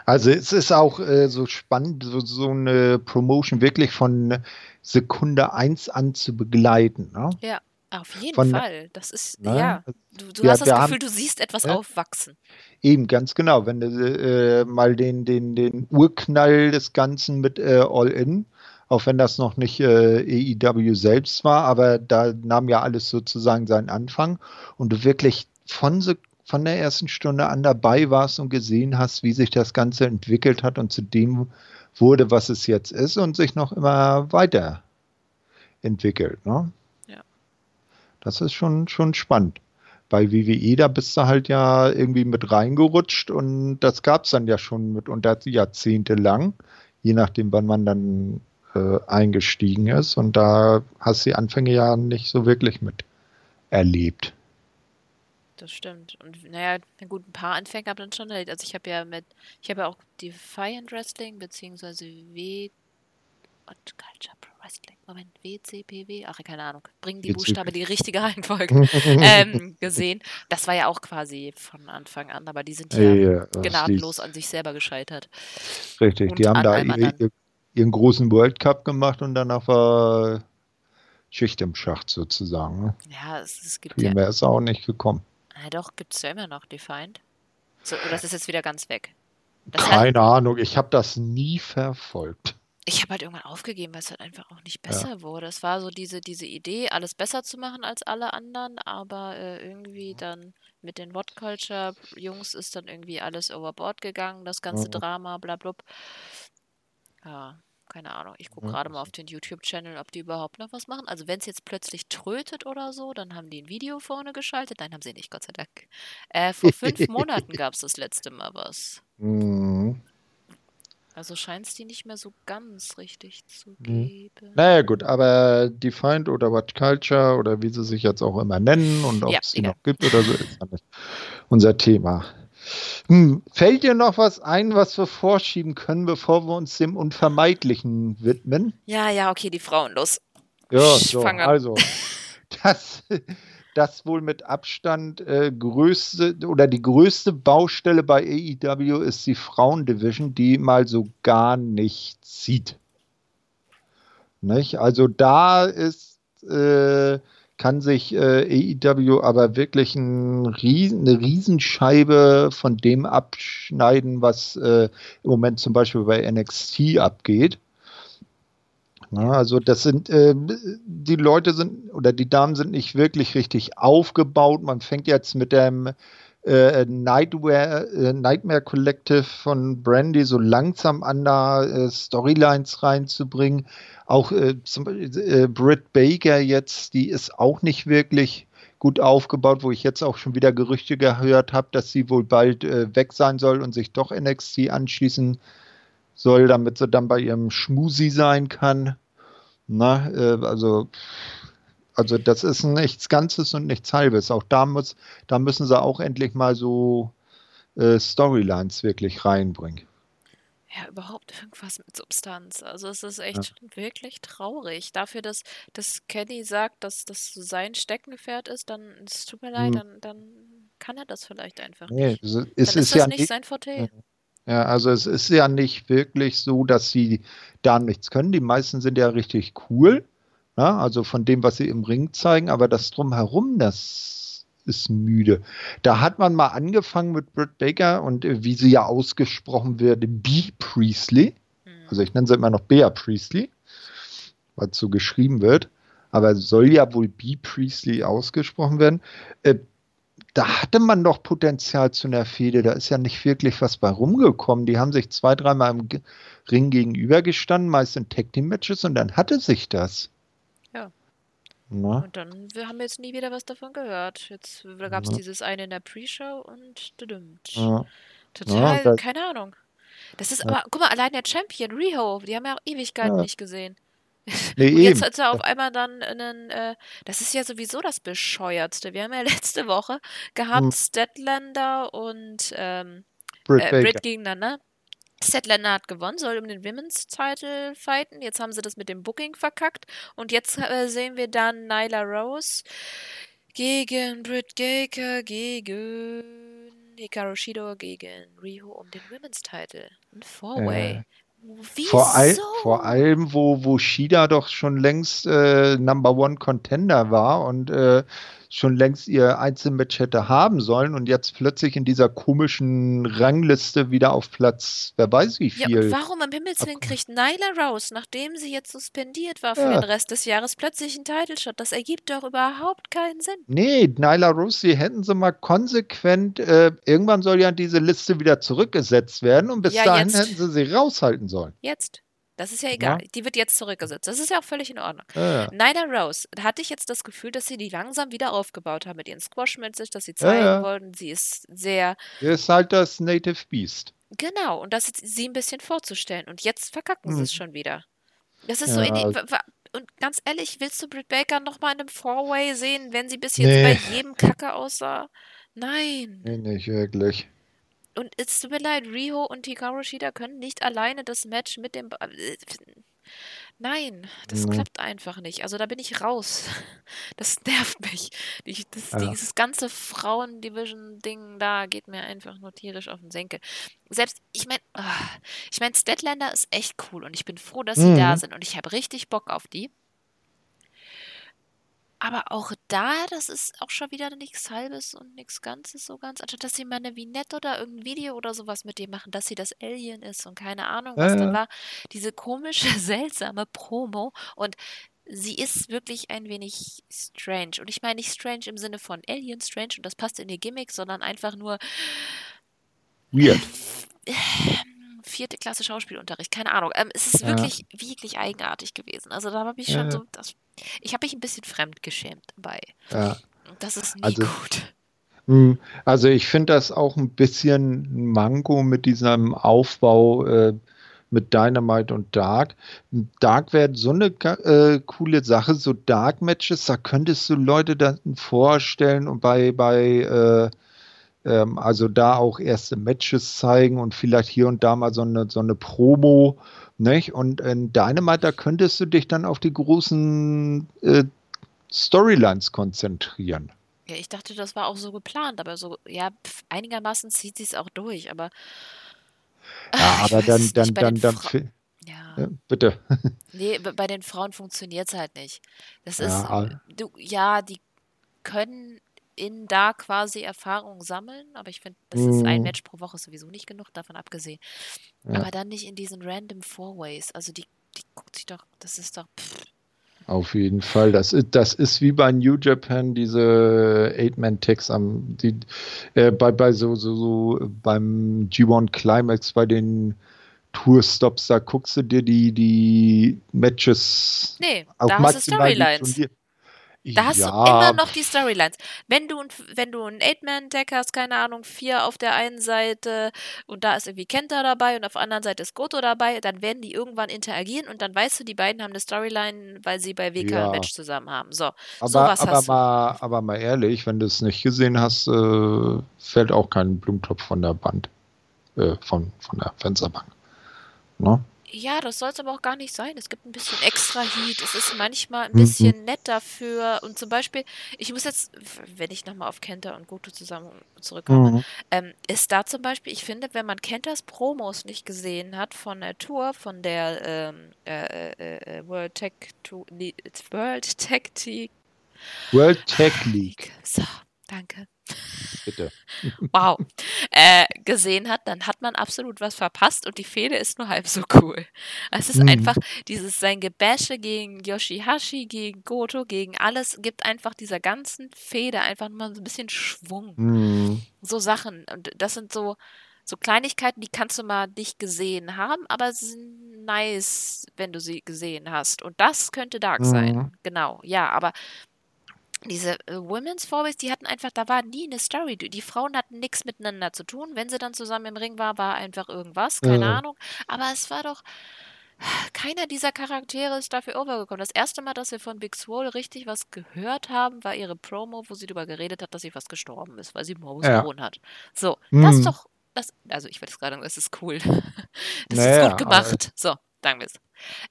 Also es ist auch äh, so spannend, so, so, eine Promotion wirklich von Sekunde 1 an zu begleiten. Ne? Ja, auf jeden von, Fall. Das ist, ne? ja, du, du ja, hast das Gefühl, haben, du siehst etwas ja? aufwachsen. Eben, ganz genau. Wenn du äh, mal den, den, den Urknall des Ganzen mit äh, All-In, auch wenn das noch nicht äh, EIW selbst war, aber da nahm ja alles sozusagen seinen Anfang und du wirklich von Sekunde von der ersten Stunde an dabei warst und gesehen hast, wie sich das Ganze entwickelt hat und zu dem wurde, was es jetzt ist und sich noch immer weiter entwickelt. Ne? Ja. Das ist schon, schon spannend. Bei WWE, da bist du halt ja irgendwie mit reingerutscht und das gab es dann ja schon mitunter jahrzehntelang, je nachdem, wann man dann äh, eingestiegen ist. Und da hast du die Anfänge ja nicht so wirklich mit erlebt das stimmt. Und naja, gut, ein paar Anfänger haben dann schon. Also ich habe ja mit, ich habe ja auch Defiant Wrestling, beziehungsweise W. Und Culture Pro Wrestling. Moment, WCPW, ach, keine Ahnung. Bringen die Buchstabe die richtige Reihenfolge ähm, gesehen. Das war ja auch quasi von Anfang an, aber die sind ja, ja gnadenlos an sich selber gescheitert. Richtig, und die haben da ihr, ihren großen World Cup gemacht und danach war Schicht im Schacht sozusagen. Ne? Ja, es, es gibt Viel ja. mehr ist auch nicht gekommen. Na doch, gibt es ja immer noch Defined. So, oder ist es jetzt wieder ganz weg? Das Keine hat, Ahnung, ich habe das nie verfolgt. Ich habe halt irgendwann aufgegeben, weil es halt einfach auch nicht besser ja. wurde. Es war so diese, diese Idee, alles besser zu machen als alle anderen, aber äh, irgendwie dann mit den What Culture Jungs ist dann irgendwie alles overboard gegangen, das ganze mhm. Drama, bla, bla. Ja, keine Ahnung. Ich gucke gerade mal auf den YouTube-Channel, ob die überhaupt noch was machen. Also wenn es jetzt plötzlich trötet oder so, dann haben die ein Video vorne geschaltet. Nein, haben sie nicht, Gott sei Dank. Äh, vor fünf Monaten gab es das letzte Mal was. Mhm. Also scheint es die nicht mehr so ganz richtig zu mhm. geben. Naja gut, aber Defined oder What Culture oder wie sie sich jetzt auch immer nennen und ob ja, es sie noch gibt oder so, ist ja nicht unser Thema. Hm, fällt dir noch was ein, was wir vorschieben können, bevor wir uns dem Unvermeidlichen widmen? Ja, ja, okay, die Frauen, los. Ja, so, also das, das wohl mit Abstand äh, größte oder die größte Baustelle bei AEW ist die Frauendivision, die mal so gar nicht sieht. Nicht? Also da ist, äh, kann sich äh, AEW aber wirklich ein Riesen, eine Riesenscheibe von dem abschneiden, was äh, im Moment zum Beispiel bei NXT abgeht. Ja, also das sind, äh, die Leute sind oder die Damen sind nicht wirklich richtig aufgebaut. Man fängt jetzt mit dem äh, Nightmare, äh, Nightmare Collective von Brandy so langsam an, da äh, Storylines reinzubringen. Auch äh, zum äh, Britt Baker jetzt, die ist auch nicht wirklich gut aufgebaut, wo ich jetzt auch schon wieder Gerüchte gehört habe, dass sie wohl bald weg sein soll und sich doch NXT anschließen soll, damit sie dann bei ihrem Schmusi sein kann. Na, äh, also, also das ist nichts Ganzes und nichts Halbes. Auch da muss, da müssen sie auch endlich mal so äh, Storylines wirklich reinbringen. Ja, überhaupt irgendwas mit Substanz. Also es ist echt ja. wirklich traurig. Dafür, dass, dass Kenny sagt, dass das sein Steckenpferd ist, dann, es tut mir leid, hm. dann, dann kann er das vielleicht einfach nee, nicht. Es, es ist, ist das ja nicht sein Forte. Ja, also es ist ja nicht wirklich so, dass sie da nichts können. Die meisten sind ja richtig cool. Ja, also von dem, was sie im Ring zeigen, aber das drumherum, das ist müde. Da hat man mal angefangen mit Britt Baker und äh, wie sie ja ausgesprochen wird, B. Priestley. Hm. Also ich nenne sie immer noch Bea Priestley, was so geschrieben wird. Aber soll ja wohl B. Priestley ausgesprochen werden. Äh, da hatte man doch Potenzial zu einer Fehde. Da ist ja nicht wirklich was bei rumgekommen. Die haben sich zwei, dreimal im Ring gegenübergestanden, meist in Tag Team Matches und dann hatte sich das. Na? Und dann wir haben jetzt nie wieder was davon gehört. Jetzt gab es dieses eine in der Pre-Show und ja. total, ja, keine Ahnung. Das ist aber, guck mal, allein der Champion, Riho, die haben ja auch Ewigkeiten nicht gesehen. Nee, und jetzt hat er auf einmal dann einen, äh, das ist ja sowieso das Bescheuertste. Wir haben ja letzte Woche gehabt hm. Statlander und ähm, Britt, äh, Britt gegeneinander. Statlander hat gewonnen, soll um den Women's Title fighten. Jetzt haben sie das mit dem Booking verkackt. Und jetzt äh, sehen wir dann Nyla Rose gegen Britt Baker, gegen Hikaru Shido, gegen Riho um den Women's Title. Ein Four-Way. Äh. Vor, all, vor, allem, wo, wo Shida doch schon längst äh, Number One Contender war und äh, schon längst ihr Einzelmatch hätte haben sollen und jetzt plötzlich in dieser komischen Rangliste wieder auf Platz, wer weiß wie viel. Ja, warum im Himmels Willen kriegt Nyla Rose, nachdem sie jetzt suspendiert war für ja. den Rest des Jahres, plötzlich einen Title Shot? Das ergibt doch überhaupt keinen Sinn. Nee, Nyla Rose, sie hätten sie mal konsequent, äh, irgendwann soll ja diese Liste wieder zurückgesetzt werden und bis ja, dahin jetzt. hätten sie sie raushalten sollen. Jetzt. Das ist ja egal. Ja. Die wird jetzt zurückgesetzt. Das ist ja auch völlig in Ordnung. Ja, ja. Nyla Rose, hatte ich jetzt das Gefühl, dass sie die langsam wieder aufgebaut haben mit ihren Squash-Matches, dass sie zeigen ja, wollten, sie ist sehr. Sie ist halt das Native Beast. Genau, und das ist sie ein bisschen vorzustellen. Und jetzt verkacken hm. sie es schon wieder. Das ist so in die, und ganz ehrlich, willst du Britt Baker nochmal in einem Four-Way sehen, wenn sie bis jetzt nee. bei jedem Kacke aussah? Nein. Nee, nicht wirklich. Und es tut mir leid, Riho und Hikaru Shida können nicht alleine das Match mit dem. Äh, nein, das mhm. klappt einfach nicht. Also da bin ich raus. Das nervt mich. Ich, das, ja. Dieses ganze Frauen-Division-Ding da geht mir einfach nur tierisch auf den Senkel. Selbst, ich meine, ah, ich meine, Statlander ist echt cool und ich bin froh, dass sie mhm. da sind und ich habe richtig Bock auf die. Aber auch da, das ist auch schon wieder nichts Halbes und nichts Ganzes so ganz. Anstatt dass sie mal eine Vignette oder irgendein Video oder sowas mit dem machen, dass sie das Alien ist und keine Ahnung, was Ja, ja. war. Diese komische, seltsame Promo. Und sie ist wirklich ein wenig strange. Und ich meine nicht strange im Sinne von Alien strange und das passt in ihr Gimmick, sondern einfach nur Weird. Vierte Klasse Schauspielunterricht, keine Ahnung. Ähm, es ist Ja. wirklich, wirklich eigenartig gewesen. Also da habe ich schon Ja. so, das, ich habe mich ein bisschen fremdgeschämt dabei. Ja. Das ist nie Also- gut. Hm, Also ich finde das auch ein bisschen Manko mit diesem Aufbau äh, mit Dynamite und Dark. Dark wäre so eine äh, coole Sache, so Dark Matches, da könntest du Leute dann vorstellen und bei, bei äh, ähm, also da auch erste Matches zeigen und vielleicht hier und da mal so eine, so eine Promo, nicht? Und in Dynamite, da könntest du dich dann auf die großen äh, Storylines konzentrieren. Ja, ich dachte, das war auch so geplant, aber so, ja, pf, einigermaßen zieht sie es auch durch, aber. Ja, Ah, ich aber dann, dann, dann, dann, Ja. ja, bitte. Nee, bei den Frauen funktioniert es halt nicht. Das Ja, ist, du, ja, die können in da quasi Erfahrung sammeln, aber ich finde, das ist ein Mhm. Match pro Woche sowieso nicht genug, davon abgesehen. Ja. Aber dann nicht in diesen random Four-Ways. Also die, die guckt sich doch, das ist doch, pff, Auf jeden Fall. Das ist, das ist wie bei New Japan, diese Eight-Man-Tags am, die, äh, bei, bei so, so, so, beim G1 Climax, bei den Tourstops, da guckst du dir die, die Matches nee, auch da hast du Storylines. Da hast ja, du immer noch die Storylines. Wenn du, wenn du einen Eight-Man-Deck hast, keine Ahnung, vier auf der einen Seite und da ist irgendwie Kenta dabei und auf der anderen Seite ist Goto dabei, dann werden die irgendwann interagieren und dann weißt du, die beiden haben eine Storyline, weil sie bei WK Ja. ein Match zusammen haben. So, aber, sowas aber, hast du. mal, aber mal ehrlich, wenn du es nicht gesehen hast, äh, fällt auch kein Blumentopf von der Band, äh, von, von der Fensterbank. Ne? Ja, das soll es aber auch gar nicht sein. Es gibt ein bisschen extra Heat. Es ist manchmal ein Mhm. bisschen nett dafür. Und zum Beispiel, ich muss jetzt, wenn ich nochmal auf Kenta und Goto zusammen zurückkomme, Mhm. ähm, ist da zum Beispiel, ich finde, wenn man Kentas Promos nicht gesehen hat von der Tour, von der ähm, äh, äh, äh, World Tech World Tech Team. World Tag League, So, danke. Bitte. Wow. äh, gesehen hat, dann hat man absolut was verpasst und die Fehde ist nur halb so cool. Es ist Mhm. einfach dieses sein Gebäsche gegen Yoshihashi, gegen Goto, gegen alles, gibt einfach dieser ganzen Fehde einfach mal so ein bisschen Schwung. Mhm. So Sachen. Und das sind so, so Kleinigkeiten, die kannst du mal nicht gesehen haben, aber sie sind nice, wenn du sie gesehen hast. Und das könnte Dark Mhm. sein. Genau, ja, aber diese äh, Women's Fourways, die hatten einfach, da war nie eine Story. Die, Frauen hatten nichts miteinander zu tun. Wenn sie dann zusammen im Ring war, war einfach irgendwas, keine Ja. Ahnung. Aber es war doch, keiner dieser Charaktere ist dafür overgekommen. Das erste Mal, dass wir von Big Swole richtig was gehört haben, war ihre Promo, wo sie darüber geredet hat, dass sie fast gestorben ist, weil sie Morbus Ja. Crohn hat. So, das ist Mhm. doch, das, also ich wollte jetzt gerade sagen, das ist cool. Das Naja, ist gut gemacht. So, es.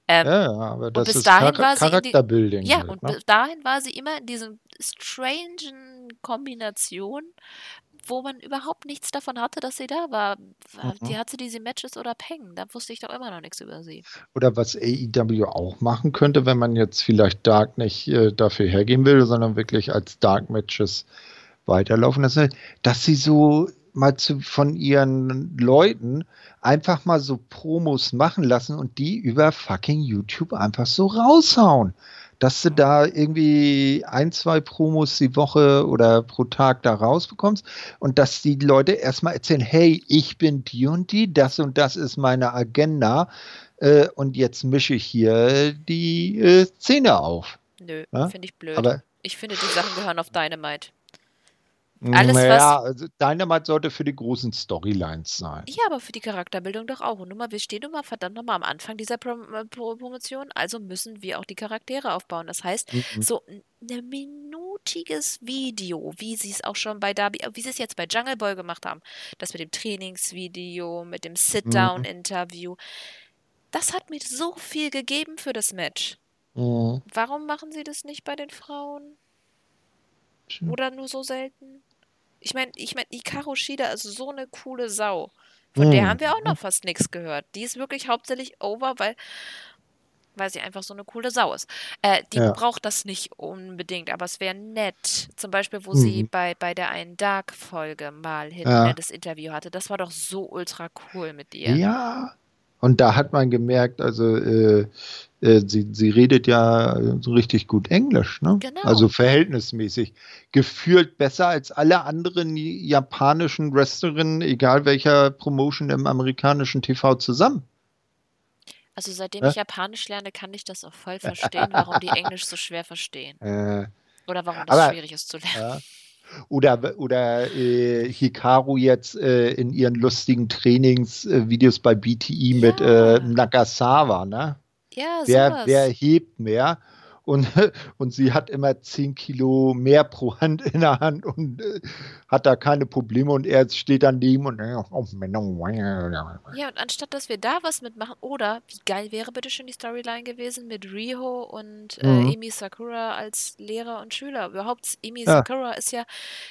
Ähm, Ja, aber das bis ist dahin Char war sie in die- Charakterbuilding. ja, halt, und ne? bis dahin war sie immer in diesen strangen Kombinationen, wo man überhaupt nichts davon hatte, dass sie da war. Mhm. Die hatte diese Matches oder Peng. Da wusste ich doch immer noch nichts über sie. Oder was AEW auch machen könnte, wenn man jetzt vielleicht Dark nicht äh, dafür hergehen will, sondern wirklich als Dark Matches weiterlaufen lassen, dass sie so mal zu, von ihren Leuten einfach mal so Promos machen lassen und die über fucking YouTube einfach so raushauen. Dass du da irgendwie ein, zwei Promos die Woche oder pro Tag da rausbekommst und dass die Leute erstmal erzählen, hey, ich bin die und die, das und das ist meine Agenda äh, und jetzt mische ich hier die äh, Szene auf. Nö, Ja, finde ich blöd. Aber ich finde, die Sachen gehören auf Dynamite. Alles, naja, also Dynamite sollte für die großen Storylines sein. Ja, aber für die Charakterbildung doch auch. Und nun mal, wir stehen nun mal verdammt nochmal am Anfang dieser Prom äh, Pro Promotion, also müssen wir auch die Charaktere aufbauen. Das heißt, Mhm. so ein ne minutiges Video, wie sie es auch schon bei Darby, äh, wie sie es jetzt bei Jungle Boy gemacht haben, das mit dem Trainingsvideo, mit dem Mhm. Sit-Down-Interview, das hat mir so viel gegeben für das Match. Mhm. Warum machen sie das nicht bei den Frauen? Oder nur so selten? Ich meine, ich meine, Hikaru Shida ist so eine coole Sau. Von der Mhm. haben wir auch noch fast nichts gehört. Die ist wirklich hauptsächlich over, weil weil sie einfach so eine coole Sau ist. Äh, die ja. braucht das nicht unbedingt, aber es wäre nett. Zum Beispiel, wo mhm. sie bei, bei der einen Dark-Folge mal hinten ja. das Interview hatte. Das war doch so ultra cool mit ihr. Ja. Und da hat man gemerkt, also äh, äh, sie, sie redet ja so richtig gut Englisch, ne? Genau. Also verhältnismäßig. Gefühlt besser als alle anderen japanischen Wrestlerinnen, egal welcher Promotion im amerikanischen TV zusammen. Also seitdem ja? ich Japanisch lerne, kann ich das auch voll verstehen, warum die Englisch so schwer verstehen. Äh, Oder warum das aber, schwierig ist zu lernen. Ja. Oder, oder äh, Hikaru jetzt äh, in ihren lustigen Trainingsvideos bei BTI ja. mit äh, Nagasawa, ne? Ja, wer, wer hebt mehr? Und, und sie hat immer 10 Kilo mehr pro Hand in der Hand und äh, hat da keine Probleme und er steht daneben und äh, ja und anstatt dass wir da was mitmachen oder wie geil wäre bitte schon die Storyline gewesen mit Riho und äh, mhm. Emi Sakura als Lehrer und Schüler überhaupt Emi ja. Sakura ist ja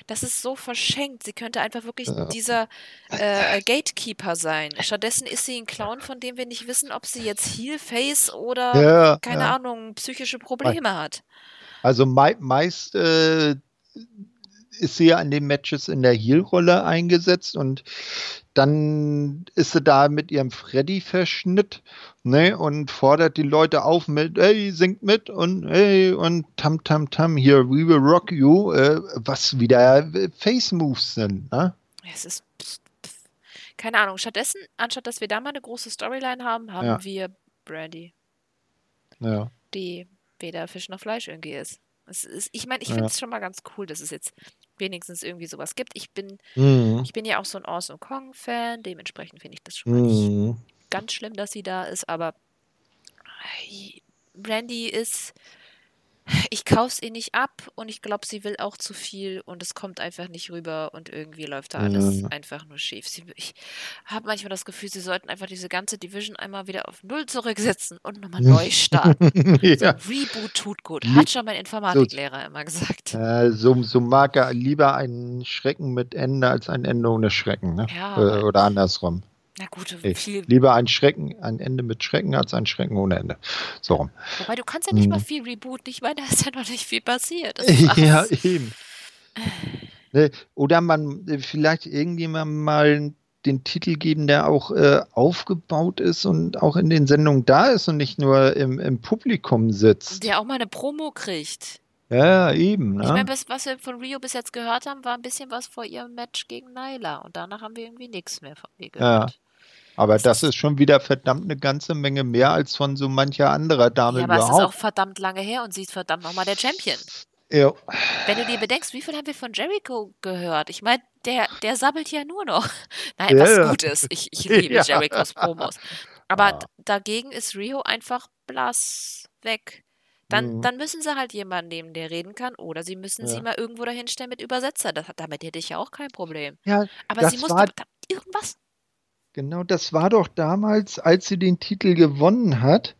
das ist so verschenkt sie könnte einfach wirklich ja. dieser äh, Gatekeeper sein stattdessen ist sie ein Clown von dem wir nicht wissen ob sie jetzt Heel Face oder ja, keine Ahnung psychische Probleme Probleme hat. Also mei meist äh, ist sie ja in den Matches in der Heel-Rolle eingesetzt und dann ist sie da mit ihrem Freddy-Verschnitt ne, und fordert die Leute auf mit, hey, singt mit und hey, und tam tam tam, hier, we will rock you, äh, was wieder Face-Moves sind. Ne? Es ist keine Ahnung. Stattdessen, anstatt dass wir da mal eine große Storyline haben, haben ja. wir Brandy. Ja. Die weder Fisch noch Fleisch irgendwie ist. ist ich meine, ich finde es schon mal ganz cool, dass es jetzt wenigstens irgendwie sowas gibt. Ich bin, mhm. ich bin ja auch so ein Awesome Kong-Fan, dementsprechend finde ich das schon mal mhm. nicht ganz schlimm, dass sie da ist, aber Brandy ist ich kaufe es ihr nicht ab und ich glaube, sie will auch zu viel und es kommt einfach nicht rüber und irgendwie läuft da alles ja. einfach nur schief. Sie, ich habe manchmal das Gefühl, sie sollten einfach diese ganze Division einmal wieder auf Null zurücksetzen und nochmal neu starten. ja. So Reboot tut gut, hat schon mein Informatiklehrer so, immer gesagt. Äh, so, so, mag er lieber einen Schrecken mit Ende als ein Ende ohne Schrecken. Ne? Ja, äh, oder andersrum. Na gut, viel. Lieber ein Schrecken, ein Ende mit Schrecken als ein Schrecken ohne Ende. So rum. Wobei du kannst ja nicht hm. mal viel rebooten. Ich meine, da ist ja noch nicht viel passiert. ja, eben. Ne, oder man äh, vielleicht irgendjemand mal den Titel geben, der auch äh, aufgebaut ist und auch in den Sendungen da ist und nicht nur im, im Publikum sitzt. Der auch mal eine Promo kriegt. Ja, eben. Ne? Ich meine, was wir von Rio bis jetzt gehört haben, war ein bisschen was vor ihrem Match gegen Nyla. Und danach haben wir irgendwie nichts mehr von ihr gehört. Ja. Aber das ist schon wieder verdammt eine ganze Menge mehr als von so mancher anderer Dame ja, aber überhaupt. es ist auch verdammt lange her und sie ist verdammt nochmal der Champion. Ja. Wenn du dir bedenkst, wie viel haben wir von Jericho gehört? Ich meine, der, der sabbelt ja nur noch. Nein, ja, was ja. gut ist. Ich, ich liebe ja. Jerichos Promos. Aber ah. dagegen ist Rio einfach blass weg. Dann, mhm. dann müssen sie halt jemanden nehmen, der reden kann, oder sie müssen sie mal irgendwo dahinstellen mit Übersetzer. Das, damit hätte ich ja auch kein Problem. Ja, Aber sie muss war, da, irgendwas Genau, das war doch damals, als sie den Titel gewonnen hat.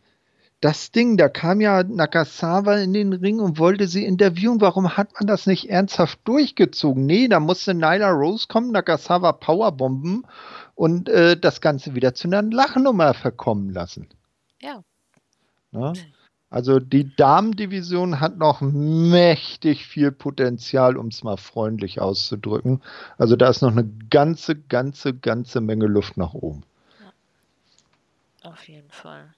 Das Ding, da kam ja Nakasawa in den Ring und wollte sie interviewen. Warum hat man das nicht ernsthaft durchgezogen? Nee, da musste Nyla Rose kommen, Nakasawa Powerbomben und äh, das Ganze wieder zu einer Lachnummer verkommen lassen. Ja. Na? Also die Damendivision hat noch mächtig viel Potenzial, um es mal freundlich auszudrücken. Also da ist noch eine ganze, ganze, ganze Menge Luft nach oben. Ja. Auf jeden Fall.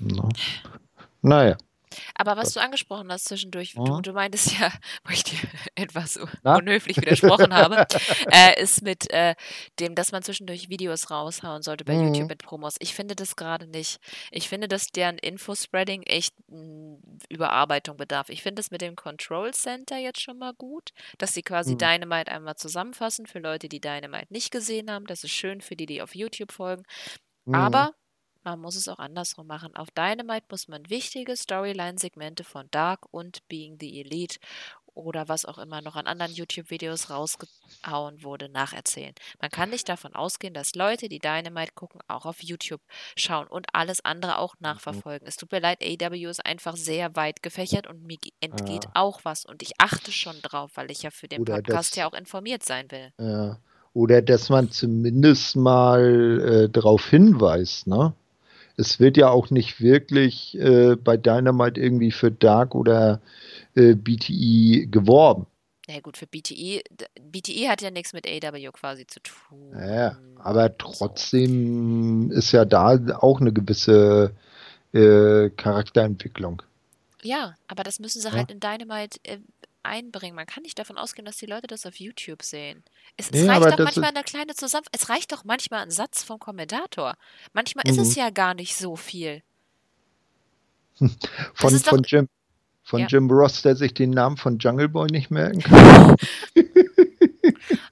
Na. Naja. Aber was du angesprochen hast zwischendurch, du, mhm. du meintest ja, wo ich dir etwas Na? unhöflich widersprochen habe, äh, ist mit äh, dem, dass man zwischendurch Videos raushauen sollte bei mhm. YouTube mit Promos. Ich finde das gerade nicht. Ich finde, dass deren Infospreading echt mh, Überarbeitung bedarf. Ich finde es mit dem Control Center jetzt schon mal gut, dass sie quasi mhm. Dynamite einmal zusammenfassen für Leute, die Dynamite nicht gesehen haben. Das ist schön für die, die auf YouTube folgen. Mhm. Aber man muss es auch andersrum machen. Auf Dynamite muss man wichtige Storyline-Segmente von Dark und Being the Elite oder was auch immer noch an anderen YouTube-Videos rausgehauen wurde, nacherzählen. Man kann nicht davon ausgehen, dass Leute, die Dynamite gucken, auch auf YouTube schauen und alles andere auch mhm. nachverfolgen. Es tut mir leid, AW ist einfach sehr weit gefächert und mir entgeht ja. auch was und ich achte schon drauf, weil ich ja für den oder Podcast das, ja auch informiert sein will. Ja. Oder dass man zumindest mal äh, darauf hinweist, ne? Es wird ja auch nicht wirklich äh, bei Dynamite irgendwie für Dark oder äh, BTE geworben. Ja gut, für BTE, BTE hat ja nichts mit AW quasi zu tun. Ja, aber trotzdem so. ist ja da auch eine gewisse äh, Charakterentwicklung. Ja, aber das müssen sie ja. halt in Dynamite äh, einbringen. Man kann nicht davon ausgehen, dass die Leute das auf YouTube sehen. Es, nee, es reicht doch manchmal eine kleine Zusammenfassung. Es reicht doch manchmal ein Satz vom Kommentator. Manchmal mhm. ist es mhm. ja gar nicht so viel. von, von Jim, von ja. Jim Ross, der sich den Namen von Jungle Boy nicht merken kann.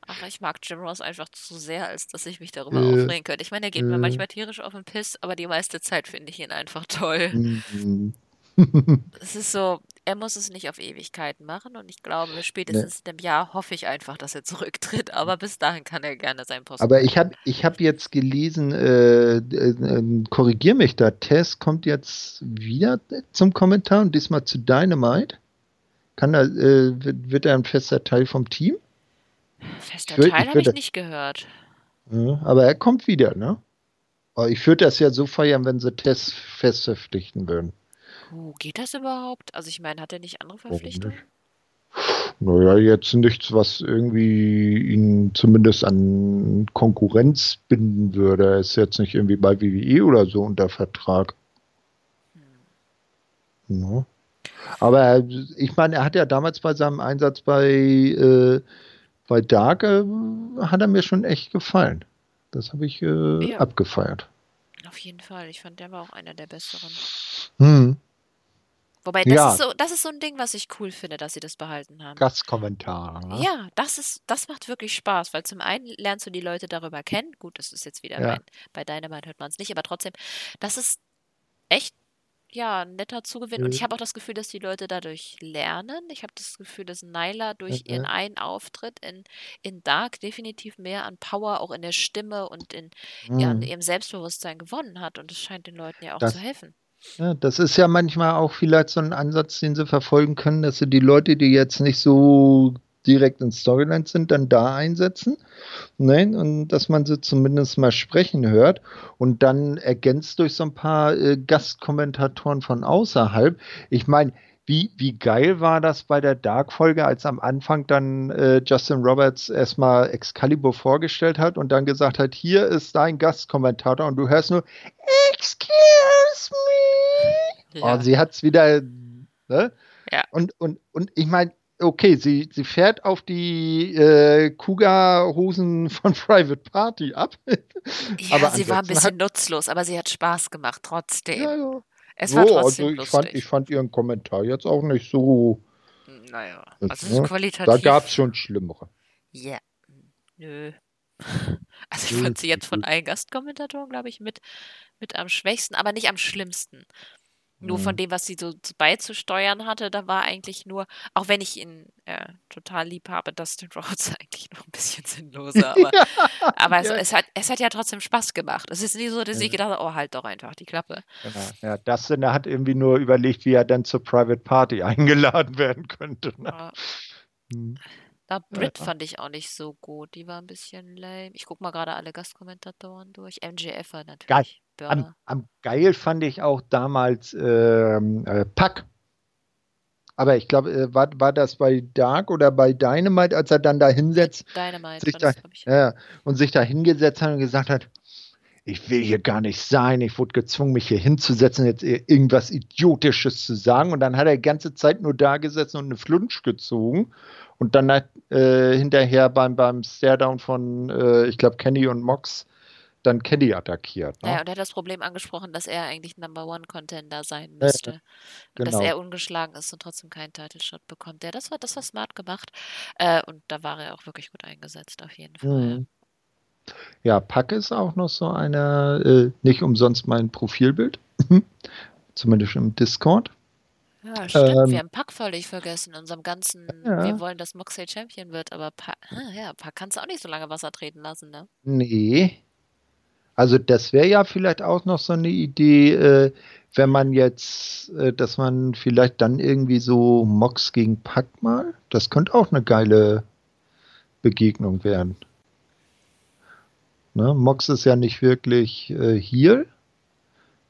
Ach, ich mag Jim Ross einfach zu sehr, als dass ich mich darüber äh, aufregen könnte. Ich meine, er geht äh, mir manchmal tierisch auf den Piss, aber die meiste Zeit finde ich ihn einfach toll. Mhm. Es ist so, er muss es nicht auf Ewigkeiten machen und ich glaube, spätestens nee. in einem Jahr hoffe ich einfach, dass er zurücktritt, aber bis dahin kann er gerne seinen Posten. Aber ich habe ich hab jetzt gelesen, äh, äh, korrigier mich da, Tess kommt jetzt wieder zum Kommentar und diesmal zu Dynamite. Kann er, äh, wird, er ein fester Teil vom Team? Fester würd, Teil habe ich nicht gehört. Ja, aber er kommt wieder, ne? Ich würde das ja so feiern, wenn sie Tess fest verpflichten würden. Uh, geht das überhaupt? Also ich meine, hat er nicht andere Verpflichtungen? Naja, jetzt nichts, was irgendwie ihn zumindest an Konkurrenz binden würde. Er ist jetzt nicht irgendwie bei WWE oder so unter Vertrag. Hm. Ja. Aber ich meine, er hat ja damals bei seinem Einsatz bei, äh, bei Dark, äh, hat er mir schon echt gefallen. Das habe ich äh, ja. abgefeiert. Auf jeden Fall. Ich fand, der war auch einer der besseren. Hm. Wobei, das, ja. ist so, das ist so ein Ding, was ich cool finde, dass sie das behalten haben. Gastkommentar. Ne? Ja, das ist, das macht wirklich Spaß, weil zum einen lernst du die Leute darüber kennen. Gut, das ist jetzt wieder ja. mein, bei Dynamite hört man es nicht, aber trotzdem, das ist echt ja, ein netter Zugewinn. Mhm. Und ich habe auch das Gefühl, dass die Leute dadurch lernen. Ich habe das Gefühl, dass Nyla durch mhm. ihren einen Auftritt in, in Dark definitiv mehr an Power, auch in der Stimme und in, mhm. ihrem Selbstbewusstsein gewonnen hat. Und es scheint den Leuten ja auch das, zu helfen. Ja, das ist ja manchmal auch vielleicht so ein Ansatz, den sie verfolgen können, dass sie die Leute, die jetzt nicht so direkt in Storylines sind, dann da einsetzen. Ne? Und dass man sie zumindest mal sprechen hört und dann ergänzt durch so ein paar äh, Gastkommentatoren von außerhalb. Ich meine, wie, wie geil war das bei der Dark-Folge, als am Anfang dann äh, Justin Roberts erstmal Excalibur vorgestellt hat und dann gesagt hat, hier ist dein Gastkommentator und du hörst nur Excuse me. Ja. Oh, sie hat es wieder, ne? Ja. Und, und, und ich meine, okay, sie, sie fährt auf die äh, Kuga-Hosen von Private Party ab. ja, aber sie war ein bisschen nutzlos, aber sie hat Spaß gemacht trotzdem. Ja, ja. Es war so, trotzdem also ich fand, ich fand ihren Kommentar jetzt auch nicht so. Naja, also ne? qualitativ. Da gab es schon schlimmere. Ja, nö. Also ich fand sie jetzt von allen Gastkommentatoren, glaube ich, mit, mit am schwächsten, aber nicht am schlimmsten. Nur von mhm. dem, was sie so beizusteuern hatte, da war eigentlich nur, auch wenn ich ihn äh, total lieb habe, Dustin Rhodes eigentlich noch ein bisschen sinnloser. Aber, ja, aber es, ja. es, hat, es hat ja trotzdem Spaß gemacht. Es ist nicht so, dass ich gedacht habe, oh, halt doch einfach die Klappe. Genau. Ja, Dustin hat irgendwie nur überlegt, wie er dann zur Private Party eingeladen werden könnte. Ne? Ja. Hm. Da Brit fand ich auch nicht so gut. Die war ein bisschen lame. Ich gucke mal gerade alle Gastkommentatoren durch. MJF war natürlich. Geil. Am, am, geil fand ich auch damals ähm, äh, Pack. Aber ich glaube, äh, war, war das bei Dark oder bei Dynamite, als er dann da hinsetzt? Dynamite, sich da, ja, und sich da hingesetzt hat und gesagt hat, ich will hier gar nicht sein, ich wurde gezwungen, mich hier hinzusetzen, jetzt irgendwas Idiotisches zu sagen. Und dann hat er die ganze Zeit nur da gesessen und eine Flunsch gezogen und dann äh, hinterher beim, beim Staredown von, äh, ich glaube, Kenny und Mox dann Kenny attackiert. Ne? Ja, und er hat das Problem angesprochen, dass er eigentlich Number One Contender sein müsste. Ja, genau. dass er ungeschlagen ist und trotzdem keinen Title Shot bekommt. Ja, das war, das war smart gemacht. Äh, und da war er auch wirklich gut eingesetzt, auf jeden Fall. Mhm. Ja, Pack ist auch noch so einer, äh, nicht umsonst mein Profilbild. Zumindest im Discord. Ja, stimmt. Ähm, wir haben Pack völlig vergessen in unserem ganzen, ja. wir wollen, dass Moxley Champion wird, aber Pack, ah, ja, Pack kannst du auch nicht so lange Wasser treten lassen, ne? Nee. Also das wäre ja vielleicht auch noch so eine Idee, äh, wenn man jetzt, äh, dass man vielleicht dann irgendwie so Mox gegen Pack mal, das könnte auch eine geile Begegnung werden. Ne? Mox ist ja nicht wirklich äh, Heal,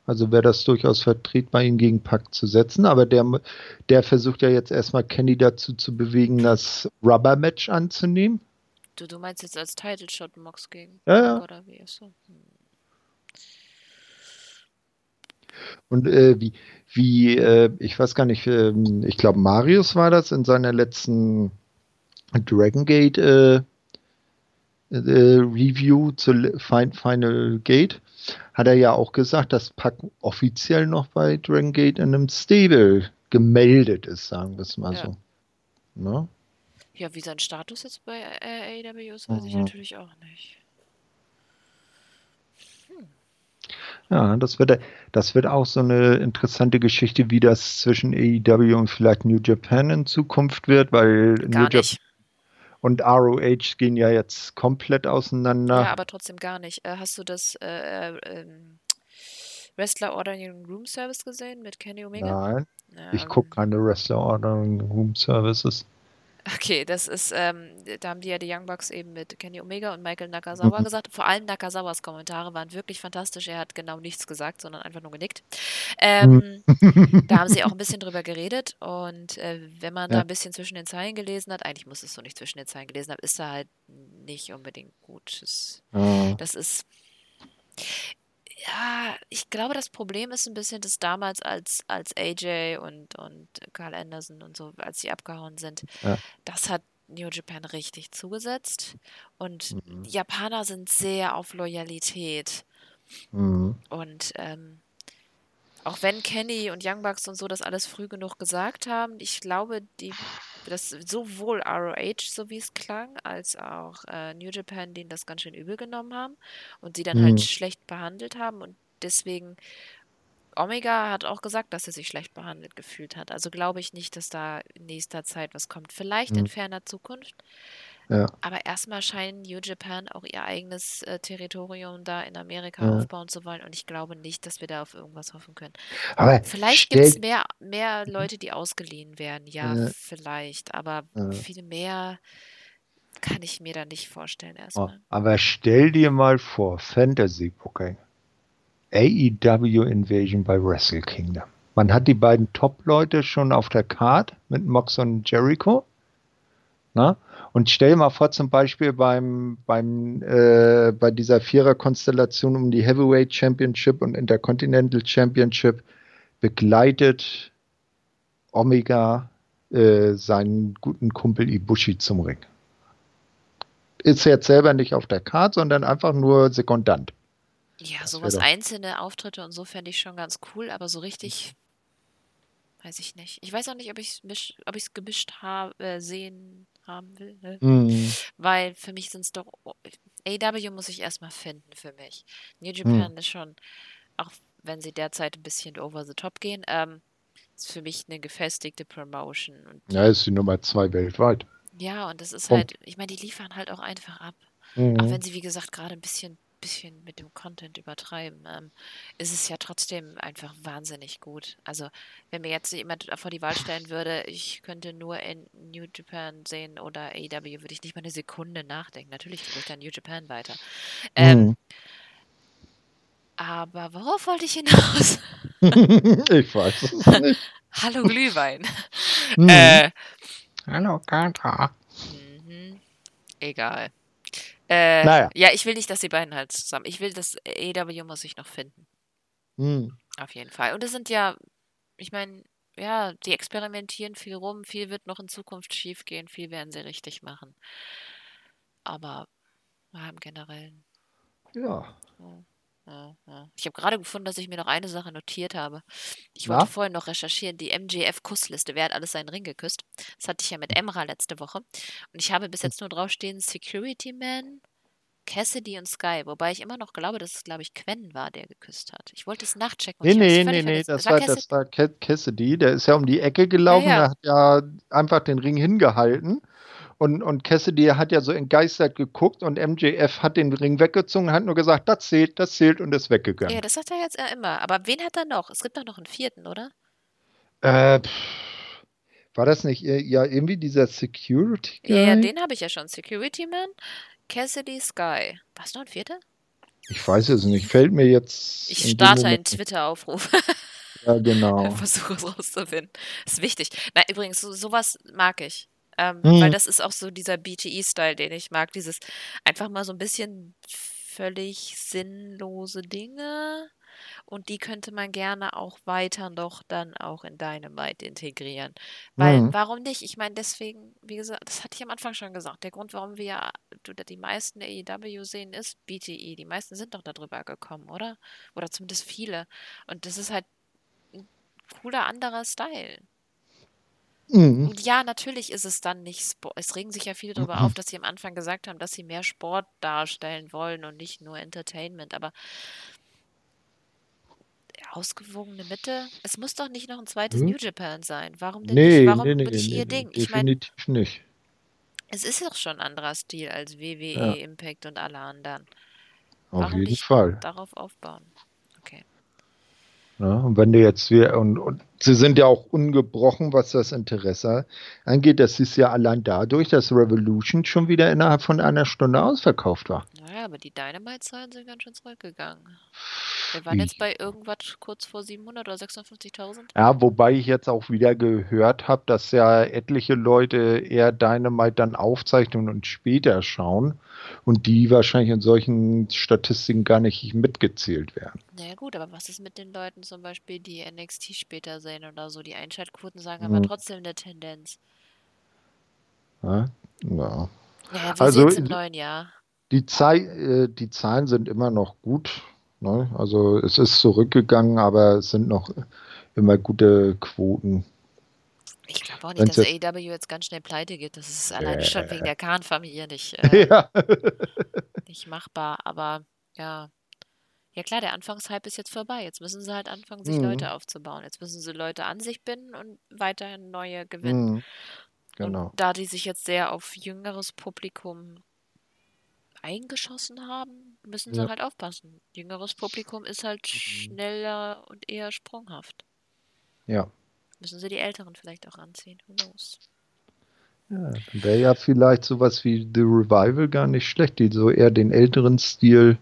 Also wäre das durchaus vertretbar, ihn gegen Pack zu setzen. Aber der, der versucht ja jetzt erstmal Kenny dazu zu bewegen, das Rubber-Match anzunehmen. Du, du meinst jetzt als Title Shot Mox gegen ja, ja. oder wie? So. Hm. Und äh, wie, wie äh, ich weiß gar nicht, äh, ich glaube Marius war das in seiner letzten Dragon Gate äh, äh, Review zu Final Gate hat er ja auch gesagt, dass Pack offiziell noch bei Dragon Gate in einem Stable gemeldet ist, sagen wir es mal ja. so. Ne? Ja, wie sein Status jetzt bei AEW ist, weiß mhm. ich natürlich auch nicht. Hm. Ja, das wird, das wird auch so eine interessante Geschichte, wie das zwischen AEW und vielleicht New Japan in Zukunft wird, weil Gar New. Japan und ROH gehen ja jetzt komplett auseinander. Ja, aber trotzdem gar nicht. Äh, hast du das äh, äh, ähm, Wrestler Ordering Room Service gesehen mit Kenny Omega? Nein, ja, ich gucke keine Wrestler Ordering Room Services. Okay, das ist, ähm, da haben die ja die Young Bucks eben mit Kenny Omega und Michael Nakazawa mhm. gesagt. Vor allem Nakazawas Kommentare waren wirklich fantastisch. Er hat genau nichts gesagt, sondern einfach nur genickt. Ähm, mhm. da haben sie auch ein bisschen drüber geredet und äh, wenn man ja. da ein bisschen zwischen den Zeilen gelesen hat, eigentlich muss es so nicht zwischen den Zeilen gelesen haben, ist da halt nicht unbedingt gut. Das, mhm. das ist ja, ich glaube, das Problem ist ein bisschen, dass damals als, als AJ und, und Carl Anderson und so, als sie abgehauen sind, ja. das hat New Japan richtig zugesetzt. Und mhm. Japaner sind sehr auf Loyalität. Mhm. Und ähm, auch wenn Kenny und Young Bucks und so das alles früh genug gesagt haben, ich glaube, die, dass sowohl ROH, so wie es klang, als auch äh, New Japan denen das ganz schön übel genommen haben und sie dann halt mhm. halt schlecht behandelt haben und deswegen Omega hat auch gesagt, dass er sich schlecht behandelt gefühlt hat. Also glaube ich nicht, dass da in nächster Zeit was kommt. Vielleicht mhm. in ferner Zukunft. Ja. Aber erstmal scheinen New Japan auch ihr eigenes äh, Territorium da in Amerika ja. aufbauen zu wollen und ich glaube nicht, dass wir da auf irgendwas hoffen können. Aber vielleicht gibt es mehr, mehr Leute, die ausgeliehen werden, ja, ja. vielleicht, aber viel mehr kann ich mir da nicht vorstellen oh, erstmal. Aber stell dir mal vor, Fantasy Booking. AEW Invasion bei Wrestle Kingdom. Man hat die beiden Top-Leute schon auf der Card mit Mox und Jericho. Na? Und stell dir mal vor, zum Beispiel beim, beim, äh, bei dieser Vierer-Konstellation um die Heavyweight Championship und Intercontinental Championship begleitet Omega äh, seinen guten Kumpel Ibushi zum Ring. Ist jetzt selber nicht auf der Karte, sondern einfach nur Sekundant. Ja, das sowas einzelne Auftritte und so fände ich schon ganz cool, aber so richtig weiß ich nicht. Ich weiß auch nicht, ob ich es gemischt habe, äh, sehen haben will. Ne? Mhm. Weil für mich sind es doch. AW muss ich erstmal finden für mich. New mhm. Japan mhm. ist schon, auch wenn sie derzeit ein bisschen over the top gehen, ähm, ist für mich eine gefestigte Promotion. Und ja, ist die Nummer zwei weltweit. Ja, und das ist Punkt. halt, ich meine, die liefern halt auch einfach ab. Mhm. Auch wenn sie, wie gesagt, gerade ein bisschen bisschen mit dem Content übertreiben, ähm, ist es ja trotzdem einfach wahnsinnig gut. Also, wenn mir jetzt jemand vor die Wahl stellen würde, ich könnte nur in New Japan sehen oder AEW, würde ich nicht mal eine Sekunde nachdenken. Natürlich gucke ich dann New Japan weiter. Ähm, mhm. Aber worauf wollte ich hinaus? ich weiß es nicht. Hallo Glühwein. Mhm. Äh, Hallo Kata. Mhm. Egal. Äh, naja. Ja, ich will nicht, dass die beiden halt zusammen. Ich will, dass EW muss sich noch finden. Hm. Auf jeden Fall. Und es sind ja, ich meine, ja, die experimentieren viel rum, viel wird noch in Zukunft schiefgehen, viel werden sie richtig machen. Aber ja, im Generellen. Ja. Ja. Ich habe gerade gefunden, dass ich mir noch eine Sache notiert habe. Ich wollte vorhin noch recherchieren, die MGF-Kussliste. Wer hat alles seinen Ring geküsst? Das hatte ich ja mit Emra letzte Woche. Und ich habe bis hm. jetzt nur draufstehen Security Man, Cassidy und Sky. Wobei ich immer noch glaube, dass es, glaube ich, Quen war, der geküsst hat. Ich wollte es nachchecken. Nee, nee, nee, nee, das war, das war Cassidy. Der ist ja um die Ecke gelaufen. Ja, ja. Der hat ja einfach den Ring hingehalten. Und, und Cassidy hat ja so entgeistert geguckt und MJF hat den Ring weggezogen, hat nur gesagt, das zählt, das zählt und ist weggegangen. Ja, das sagt er jetzt ja immer. Aber wen hat er noch? Es gibt doch noch einen vierten, oder? Äh, pff, war das nicht ja irgendwie dieser Security Guy? Ja, ja den habe ich ja schon. Security Man, Cassidy, Sky. War es noch ein vierter? Ich weiß es nicht. Fällt mir jetzt. Ich starte einen Twitter-Aufruf. Ja, genau. Versuche es rauszufinden. Ist wichtig. Na, übrigens, so, sowas mag ich. Ähm, hm. Weil das ist auch so dieser BTE-Style, den ich mag. Dieses einfach mal so ein bisschen völlig sinnlose Dinge und die könnte man gerne auch weiter noch dann auch in Dynamite integrieren. Weil, mhm. warum nicht? Ich meine, deswegen, wie gesagt, das hatte ich am Anfang schon gesagt, der Grund, warum wir ja die meisten AEW sehen, ist BTE. Die meisten sind doch darüber gekommen, oder? Oder zumindest viele. Und das ist halt ein cooler anderer Style. Mhm. Ja, natürlich ist es dann nicht Sport. Es regen sich ja viele darüber mhm. auf, dass sie am Anfang gesagt haben, dass sie mehr Sport darstellen wollen und nicht nur Entertainment. Aber ausgewogene Mitte? Es muss doch nicht noch ein zweites hm? New Japan sein. Warum denn nee, nicht? Warum nee, nee, nicht nee, ihr Ding? Ich meine, definitiv nicht. Es ist doch schon ein anderer Stil als WWE, ja. Impact und alle anderen. Auf Warum jeden Fall. Darauf aufbauen. Ja, und wenn du jetzt wir und, und sie sind ja auch ungebrochen, was das Interesse angeht. Das ist ja allein dadurch, dass Revolution schon wieder innerhalb von einer Stunde ausverkauft war. Naja, aber die Dynamite-Zahlen sind ganz schön zurückgegangen. Wir waren jetzt bei irgendwas kurz vor 700 oder 56.000. Ja, wobei ich jetzt auch wieder gehört habe, dass ja etliche Leute eher Dynamite dann aufzeichnen und später schauen und die wahrscheinlich in solchen Statistiken gar nicht mitgezählt werden. Naja gut, aber was ist mit den Leuten zum Beispiel, die NXT später sehen oder so? Die Einschaltquoten sagen hm. aber trotzdem eine Tendenz. Ja, ja. ja wir also, im neuen Jahr. Die, äh, die Zahlen sind immer noch gut. Ne? Also es ist zurückgegangen, aber es sind noch immer gute Quoten. Ich glaube auch nicht, dass der AEW jetzt ganz schnell pleite geht. Das ist alleine äh, schon wegen der Kahn-Familie nicht, äh, ja. nicht machbar. Aber ja, ja klar, der Anfangshype ist jetzt vorbei. Jetzt müssen sie halt anfangen, sich mhm. Leute aufzubauen. Jetzt müssen sie Leute an sich binden und weiterhin neue gewinnen. Mhm. Genau. Und da die sich jetzt sehr auf jüngeres Publikum eingeschossen haben, müssen sie ja. halt aufpassen. Jüngeres Publikum ist halt mhm. schneller und eher sprunghaft. Ja. Müssen sie die Älteren vielleicht auch anziehen. Who knows? Ja, wäre ja vielleicht sowas wie The Revival gar nicht schlecht, die so eher den älteren Stil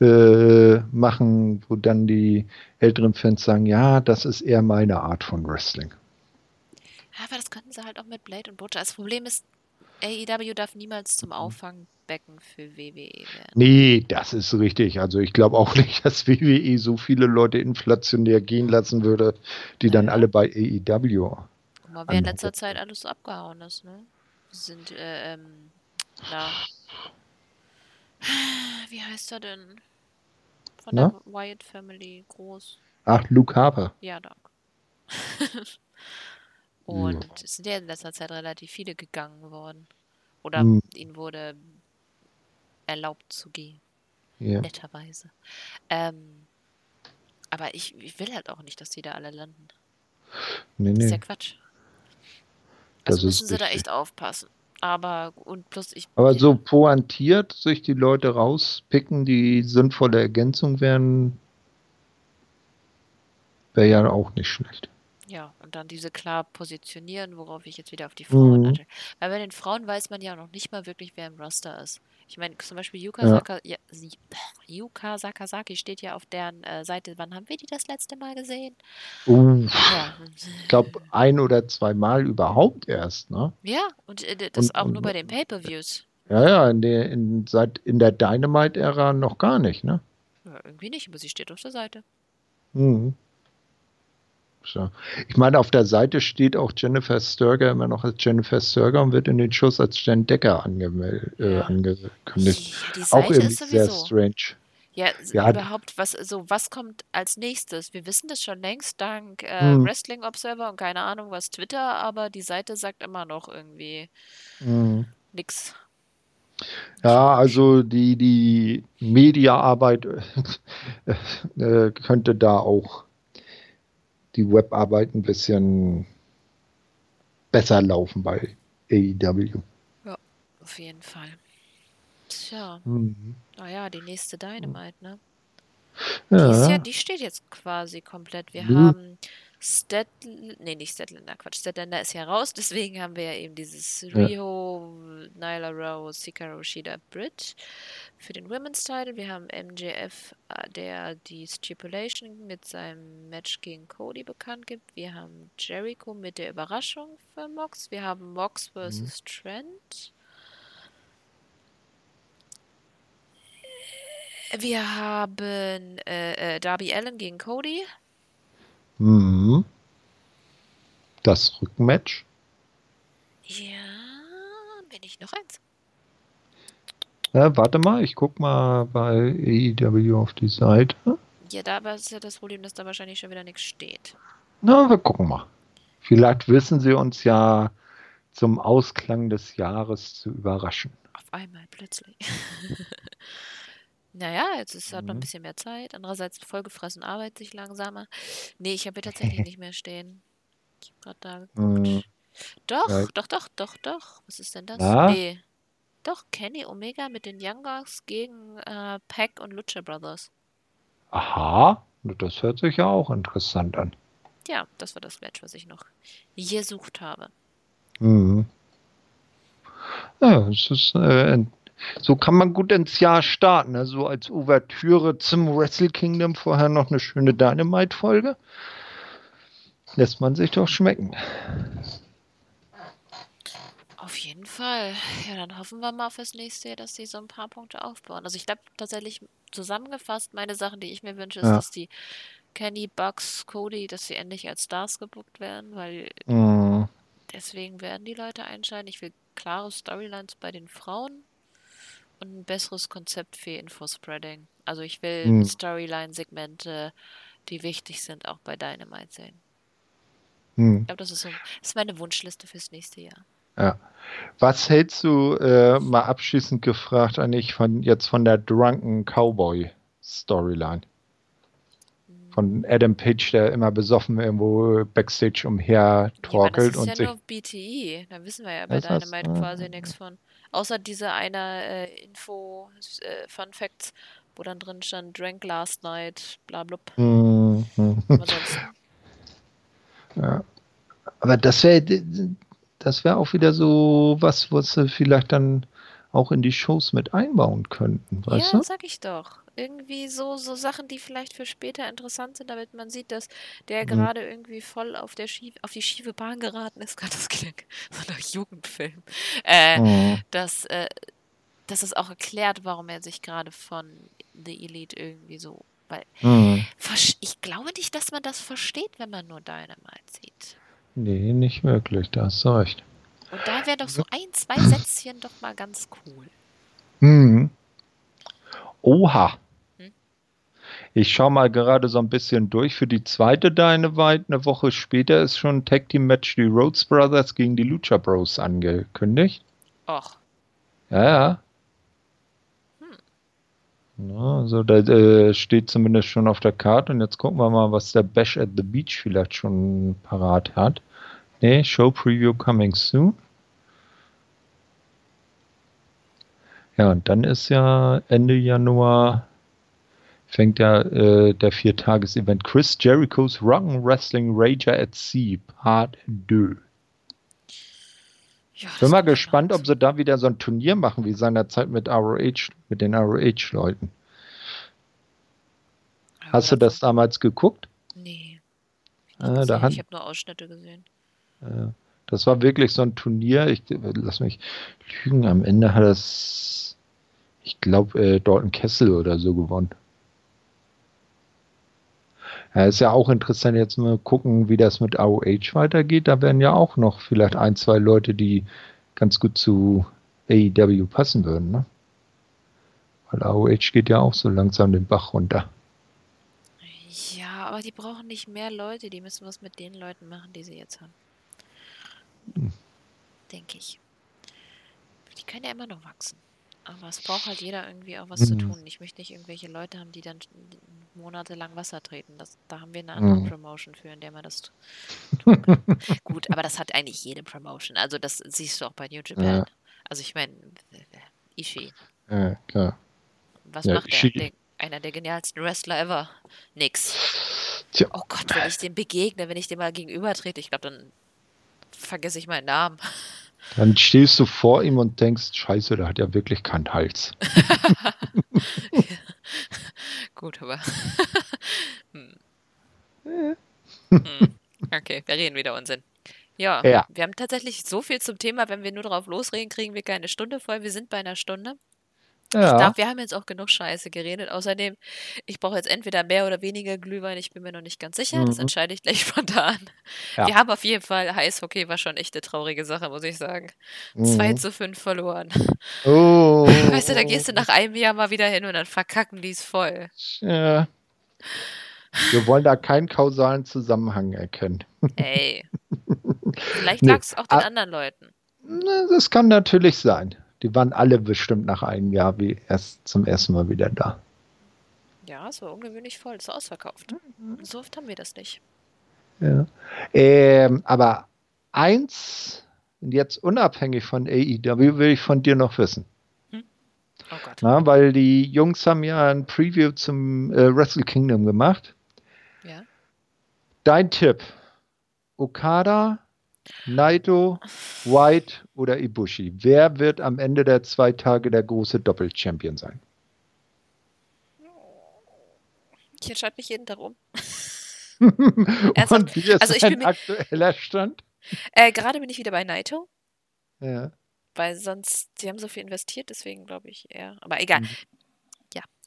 äh, machen, wo dann die älteren Fans sagen, ja, das ist eher meine Art von Wrestling. Aber das könnten sie halt auch mit Blade und Butcher. Das Problem ist, AEW darf niemals zum Auffangbecken für WWE werden. Nee, das ist richtig. Also ich glaube auch nicht, dass WWE so viele Leute inflationär gehen lassen würde, die ja. dann alle bei AEW. Guck mal, wer in letzter Zeit alles so abgehauen ist, ne? Sind, äh, ähm, na. Wie heißt er denn? Von na? der Wyatt Family groß. Ach, Luke Harper. Ja, danke. Und ja. es sind ja in letzter Zeit relativ viele gegangen worden. Oder hm. ihnen wurde erlaubt zu gehen. Ja. Netterweise. Ähm, aber ich, ich, will halt auch nicht, dass die da alle landen. Nee, nee. Das ist ja Quatsch. Also das müssen sie richtig. da echt aufpassen. Aber und plus ich. Aber so pointiert sich die Leute rauspicken, die sinnvolle Ergänzung wären, wäre ja auch nicht schlecht. Ja, und dann diese klar positionieren, worauf ich jetzt wieder auf die Frauen mhm. Weil bei den Frauen weiß man ja noch nicht mal wirklich, wer im Roster ist. Ich meine, zum Beispiel Yuka, ja. Saka, ja, Yuka Sakazaki steht ja auf deren äh, Seite. Wann haben wir die das letzte Mal gesehen? Uh, ja. Ich glaube, ein oder zwei Mal überhaupt erst, ne? Ja, und äh, das und, auch und, nur bei den Pay-Per-Views. Ja, ja, in der, in, seit, in der Dynamite-Ära noch gar nicht, ne? Ja, irgendwie nicht, aber sie steht auf der Seite. Mhm. So. Ich meine, auf der Seite steht auch Jennifer Sturger immer noch als Jennifer Sturger und wird in den Schuss als Jen Decker angemel äh, angekündigt. Die, die auch irgendwie sehr strange. Ja, ja, überhaupt, was, so, was kommt als nächstes? Wir wissen das schon längst dank äh, hm. Wrestling Observer und keine Ahnung was Twitter, aber die Seite sagt immer noch irgendwie hm. nix. Ja, also die, die Mediaarbeit äh, könnte da auch die Webarbeit ein bisschen besser laufen bei AEW. Ja, auf jeden Fall. Tja. Mhm. Naja, die nächste Dynamite, ne? Ja. Die, ja, die steht jetzt quasi komplett. Wir mhm. haben Statl nee, nicht Statlander, Quatsch, Statlander ist ja raus, deswegen haben wir ja eben dieses Rio Nyla Rose, Hikaru Shida, Britt für den Women's Title. Wir haben MJF, äh, der die Stipulation mit seinem Match gegen Cody bekannt gibt. Wir haben Jericho mit der Überraschung für Mox. Wir haben Mox vs. Mhm. Trent. Wir haben äh, äh, Darby Allen gegen Cody. Mhm. Das Rückenmatch. Ja, bin ich noch eins. Ja, warte mal, ich guck mal bei AEW auf die Seite. Ja, da ist ja das Problem, dass da wahrscheinlich schon wieder nichts steht. Na, wir gucken mal. Vielleicht wissen sie uns ja zum Ausklang des Jahres zu überraschen. Auf einmal plötzlich. naja, jetzt ist mhm. noch ein mhm. bisschen mehr Zeit. Andererseits vollgefressen arbeitet sich langsamer. Nee, ich habe hier tatsächlich nicht mehr stehen. Ich habe gerade da geguckt. Mhm. Doch, ja. doch, doch, doch, doch. Was ist denn das? Na? Nee. Doch, Kenny Omega mit den Young Bucks gegen äh, Pack und Lucha Brothers. Aha, das hört sich ja auch interessant an. Ja, das war das Match, was ich noch gesucht habe. Mhm. Ja, es ist, äh, so kann man gut ins Jahr starten. Also als Ouvertüre zum Wrestle Kingdom vorher noch eine schöne Dynamite-Folge. Lässt man sich doch schmecken. Auf jeden Fall. Ja, dann hoffen wir mal fürs nächste Jahr, dass sie so ein paar Punkte aufbauen. Also ich glaube tatsächlich zusammengefasst, meine Sachen, die ich mir wünsche, ist, ja. dass die Kenny, Bucks, Cody, dass sie endlich als Stars gebuckt werden, weil mhm. deswegen werden die Leute einschalten. Ich will klare Storylines bei den Frauen und ein besseres Konzept für Infospreading. Also ich will mhm. Storyline-Segmente, die wichtig sind, auch bei Dynamite sehen. Mhm. Ich glaube, das ist so, das ist meine Wunschliste fürs nächste Jahr. Ja. Was hältst du, äh, mal abschließend gefragt, eigentlich von jetzt von der Drunken Cowboy Storyline? Von Adam Page, der immer besoffen irgendwo Backstage umher torkelt ja, und das ist ja nur BTI, da wissen wir ja bei Dynamite quasi nichts von. Außer diese eine äh, Info, äh, Fun Facts, wo dann drin stand, drank last night, bla blub. Mhm. Ja. Aber das wäre das wäre auch wieder so was, was sie vielleicht dann auch in die Shows mit einbauen könnten, weißt ja, du? sag ich doch. Irgendwie so, so Sachen, die vielleicht für später interessant sind, damit man sieht, dass der mhm. gerade irgendwie voll auf, der Schief, auf die schiefe Bahn geraten ist. Gott, das klingt so nach Jugendfilm. Äh, mhm. dass, äh, dass es auch erklärt, warum er sich gerade von The Elite irgendwie so. Weil mhm. ich glaube nicht, dass man das versteht, wenn man nur Dynamite sieht. Nee, nicht wirklich, da hast du recht. Und da wäre doch so ein, zwei Sätzchen doch mal ganz cool. Hm. Oha. Hm? Ich schaue mal gerade so ein bisschen durch für die zweite Dynamite. Eine Woche später ist schon ein Tag Team Match die Rhodes Brothers gegen die Lucha Bros angekündigt. Ach. Ja, ja. Ja, also da äh, steht zumindest schon auf der Karte und jetzt gucken wir mal, was der Bash at the Beach vielleicht schon parat hat. Ne, Show Preview coming soon. Ja, und dann ist ja Ende Januar fängt ja äh, der Viertages-Event Chris Jericho's Rock'n Wrestling Rager at Sea Part 2. Ja, Bin mal gespannt, ob sie da wieder so ein Turnier machen wie seinerzeit mit ROH, mit den ROH-Leuten. Hast du das damals geguckt? Nee. Ah, da hat, ich habe nur Ausschnitte gesehen. Äh, das war wirklich so ein Turnier. Ich lass mich lügen. Am Ende hat das, ich glaube, äh, Dalton Kessel oder so gewonnen. Ja, ist ja auch interessant, jetzt mal gucken, wie das mit AOH weitergeht. Da werden ja auch noch vielleicht ein, zwei Leute, die ganz gut zu AEW passen würden, ne? Weil AOH geht ja auch so langsam den Bach runter. Ja, aber die brauchen nicht mehr Leute, die müssen was mit den Leuten machen, die sie jetzt haben. Hm. Denke ich. Die können ja immer noch wachsen. Aber es braucht halt jeder irgendwie auch was mhm. zu tun. Ich möchte nicht irgendwelche Leute haben, die dann monatelang Wasser treten. Das, da haben wir eine andere mhm. Promotion für, in der man das tun kann. Gut, aber das hat eigentlich jede Promotion. Also das siehst du auch bei New Japan. Ja. Also ich meine, Ishii. Ja, klar. Was ja, macht der? der? Einer der genialsten Wrestler ever. Nix. Tja. Oh Gott, wenn ich dem begegne, wenn ich dem mal gegenüber trete, ich glaube, dann vergesse ich meinen Namen. Dann stehst du vor ihm und denkst, scheiße, der hat ja wirklich keinen Hals. Gut, aber. hm. hm. Okay, wir reden wieder Unsinn. Ja, ja, wir haben tatsächlich so viel zum Thema, wenn wir nur drauf losreden, kriegen wir keine Stunde voll. Wir sind bei einer Stunde. Ja. Ich glaube, wir haben jetzt auch genug Scheiße geredet. Außerdem, ich brauche jetzt entweder mehr oder weniger Glühwein. Ich bin mir noch nicht ganz sicher. Mhm. Das entscheide ich gleich spontan. Ja. Wir haben auf jeden Fall, Eishockey war schon echt eine traurige Sache, muss ich sagen. Mhm. 2 zu 5 verloren. Oh. Weißt du, da gehst du nach einem Jahr mal wieder hin und dann verkacken die es voll. Ja. Wir wollen da keinen kausalen Zusammenhang erkennen. Ey. Vielleicht lag es nee. auch den ah, anderen Leuten. Das kann natürlich sein. Die waren alle bestimmt nach einem Jahr wie erst zum ersten Mal wieder da. Ja, es war ungewöhnlich voll, es war ausverkauft. Mhm. So oft haben wir das nicht. Ja. Ähm, aber eins, jetzt unabhängig von AEW, will ich von dir noch wissen. Hm? Oh Gott. Na, weil die Jungs haben ja ein Preview zum äh, Wrestle Kingdom gemacht. Ja. Dein Tipp: Okada Naito, White oder Ibushi. Wer wird am Ende der zwei Tage der große Doppel-Champion sein? Ich entscheide mich jeden darum. Und wie ist also ich bin aktueller Stand? Äh, gerade bin ich wieder bei Naito. Ja. Weil sonst, sie haben so viel investiert, deswegen glaube ich eher. Aber egal. Mhm.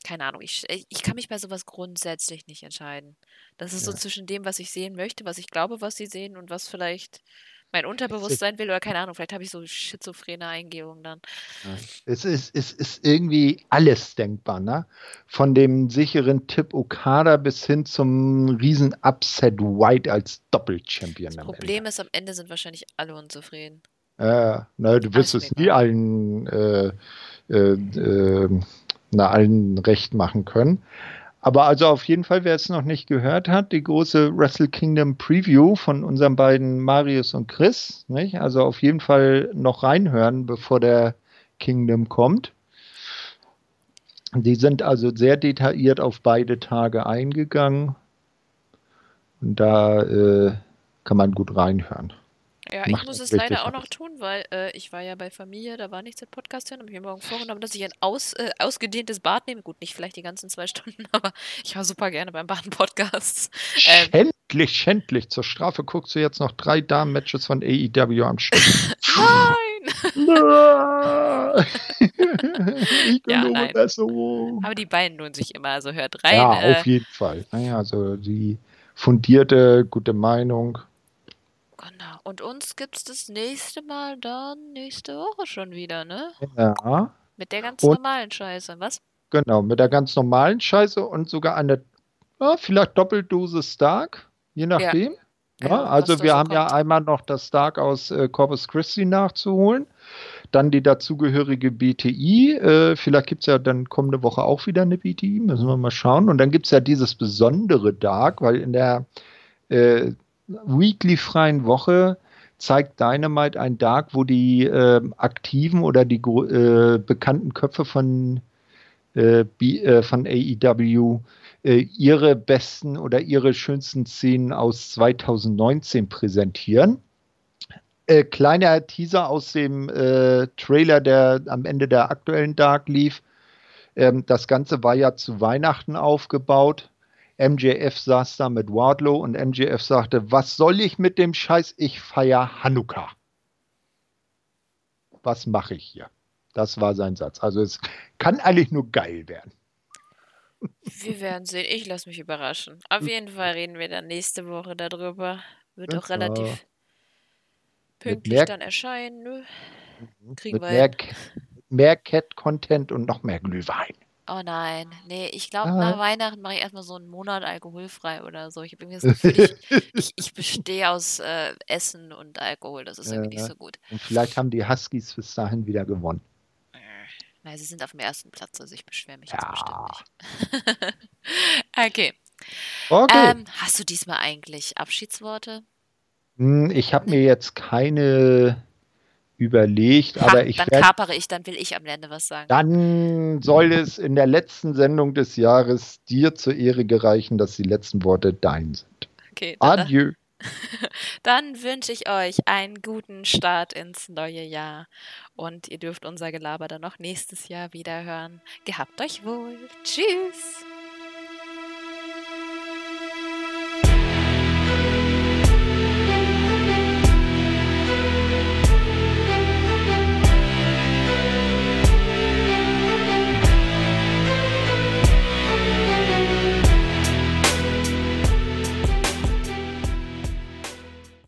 Ja, keine Ahnung. Ich, ich kann mich bei sowas grundsätzlich nicht entscheiden. Das ist ja. so zwischen dem, was ich sehen möchte, was ich glaube, was sie sehen und was vielleicht mein Unterbewusstsein will oder keine Ahnung, vielleicht habe ich so schizophrene Eingebungen dann. Es ist, es ist irgendwie alles denkbar, ne? Von dem sicheren Tipp Okada bis hin zum riesen Upset White als Doppelchampion. Das Problem ist, am Ende sind wahrscheinlich alle unzufrieden. Äh, na, du wirst es nie allen, äh, äh, äh, na, allen recht machen können. Aber also auf jeden Fall, wer es noch nicht gehört hat, die große Wrestle Kingdom Preview von unseren beiden Marius und Chris. Nicht? Also auf jeden Fall noch reinhören, bevor der Kingdom kommt. Die sind also sehr detailliert auf beide Tage eingegangen. Und da äh, kann man gut reinhören. Ja, ich muss es leider auch noch tun, weil äh, ich war ja bei Familie, da war nichts mit Podcast hören, habe ich mir morgen vorgenommen, dass ich ein aus, äh, ausgedehntes Bad nehme. Gut, nicht vielleicht die ganzen zwei Stunden, aber ich war super gerne beim Baden-Podcast. Ähm, schändlich, schändlich. Zur Strafe guckst du jetzt noch drei Damen-Matches von AEW am Stück. nein! ich ja, nein. Besserung. Aber die beiden lohnen sich immer, also hört rein. Ja, äh, auf jeden Fall. Naja, also die fundierte, gute Meinung. Genau. Und uns gibt es das nächste Mal dann nächste Woche schon wieder, ne? Ja. Mit der ganz und, normalen Scheiße, was? Genau, mit der ganz normalen Scheiße und sogar eine, ja, vielleicht Doppeldose Stark, je nachdem. Ja. Ja, genau, also wir so haben kommt. ja einmal noch das Stark aus äh, Corpus Christi nachzuholen, dann die dazugehörige BTI, äh, vielleicht gibt es ja dann kommende Woche auch wieder eine BTI, müssen wir mal schauen. Und dann gibt es ja dieses besondere Dark, weil in der äh, weekly-freien Woche zeigt Dynamite ein Dark, wo die äh, aktiven oder die äh, bekannten Köpfe von, äh, äh von AEW äh, ihre besten oder ihre schönsten Szenen aus 2019 präsentieren. Äh, kleiner Teaser aus dem Trailer, der am Ende der aktuellen Dark lief. Ähm, das Ganze war ja zu Weihnachten aufgebaut. MJF saß da mit Wardlow und MJF sagte, was soll ich mit dem Scheiß? Ich feier Hanukkah. Was mache ich hier? Das war sein Satz. Also es kann eigentlich nur geil werden. Wir werden sehen. Ich lasse mich überraschen. Auf jeden Fall reden wir dann nächste Woche darüber. Wird auch relativ pünktlich mehr, dann erscheinen. Ne? Kriegen wir mehr, mehr Cat-Content und noch mehr Glühwein. Oh nein, nee, ich glaube, ah. nach Weihnachten mache ich erstmal so einen Monat alkoholfrei oder so. Ich habe irgendwie das Gefühl, ich, ich, ich bestehe aus äh, Essen und Alkohol. Das ist irgendwie nicht so gut. Und vielleicht haben die Huskies bis dahin wieder gewonnen. Äh, nein, sie sind auf dem ersten Platz, also ich beschwere mich ja. jetzt bestimmt nicht. okay. okay. Ähm, hast du diesmal eigentlich Abschiedsworte? Hm, ich habe mir jetzt keine überlegt, ha, aber ich dann kapere ich, dann will ich am Ende was sagen. Dann soll es in der letzten Sendung des Jahres dir zur Ehre gereichen, dass die letzten Worte dein sind. Okay. Adieu. Dann wünsche ich euch einen guten Start ins neue Jahr und ihr dürft unser Gelaber dann noch nächstes Jahr wieder hören. Gehabt euch wohl. Tschüss.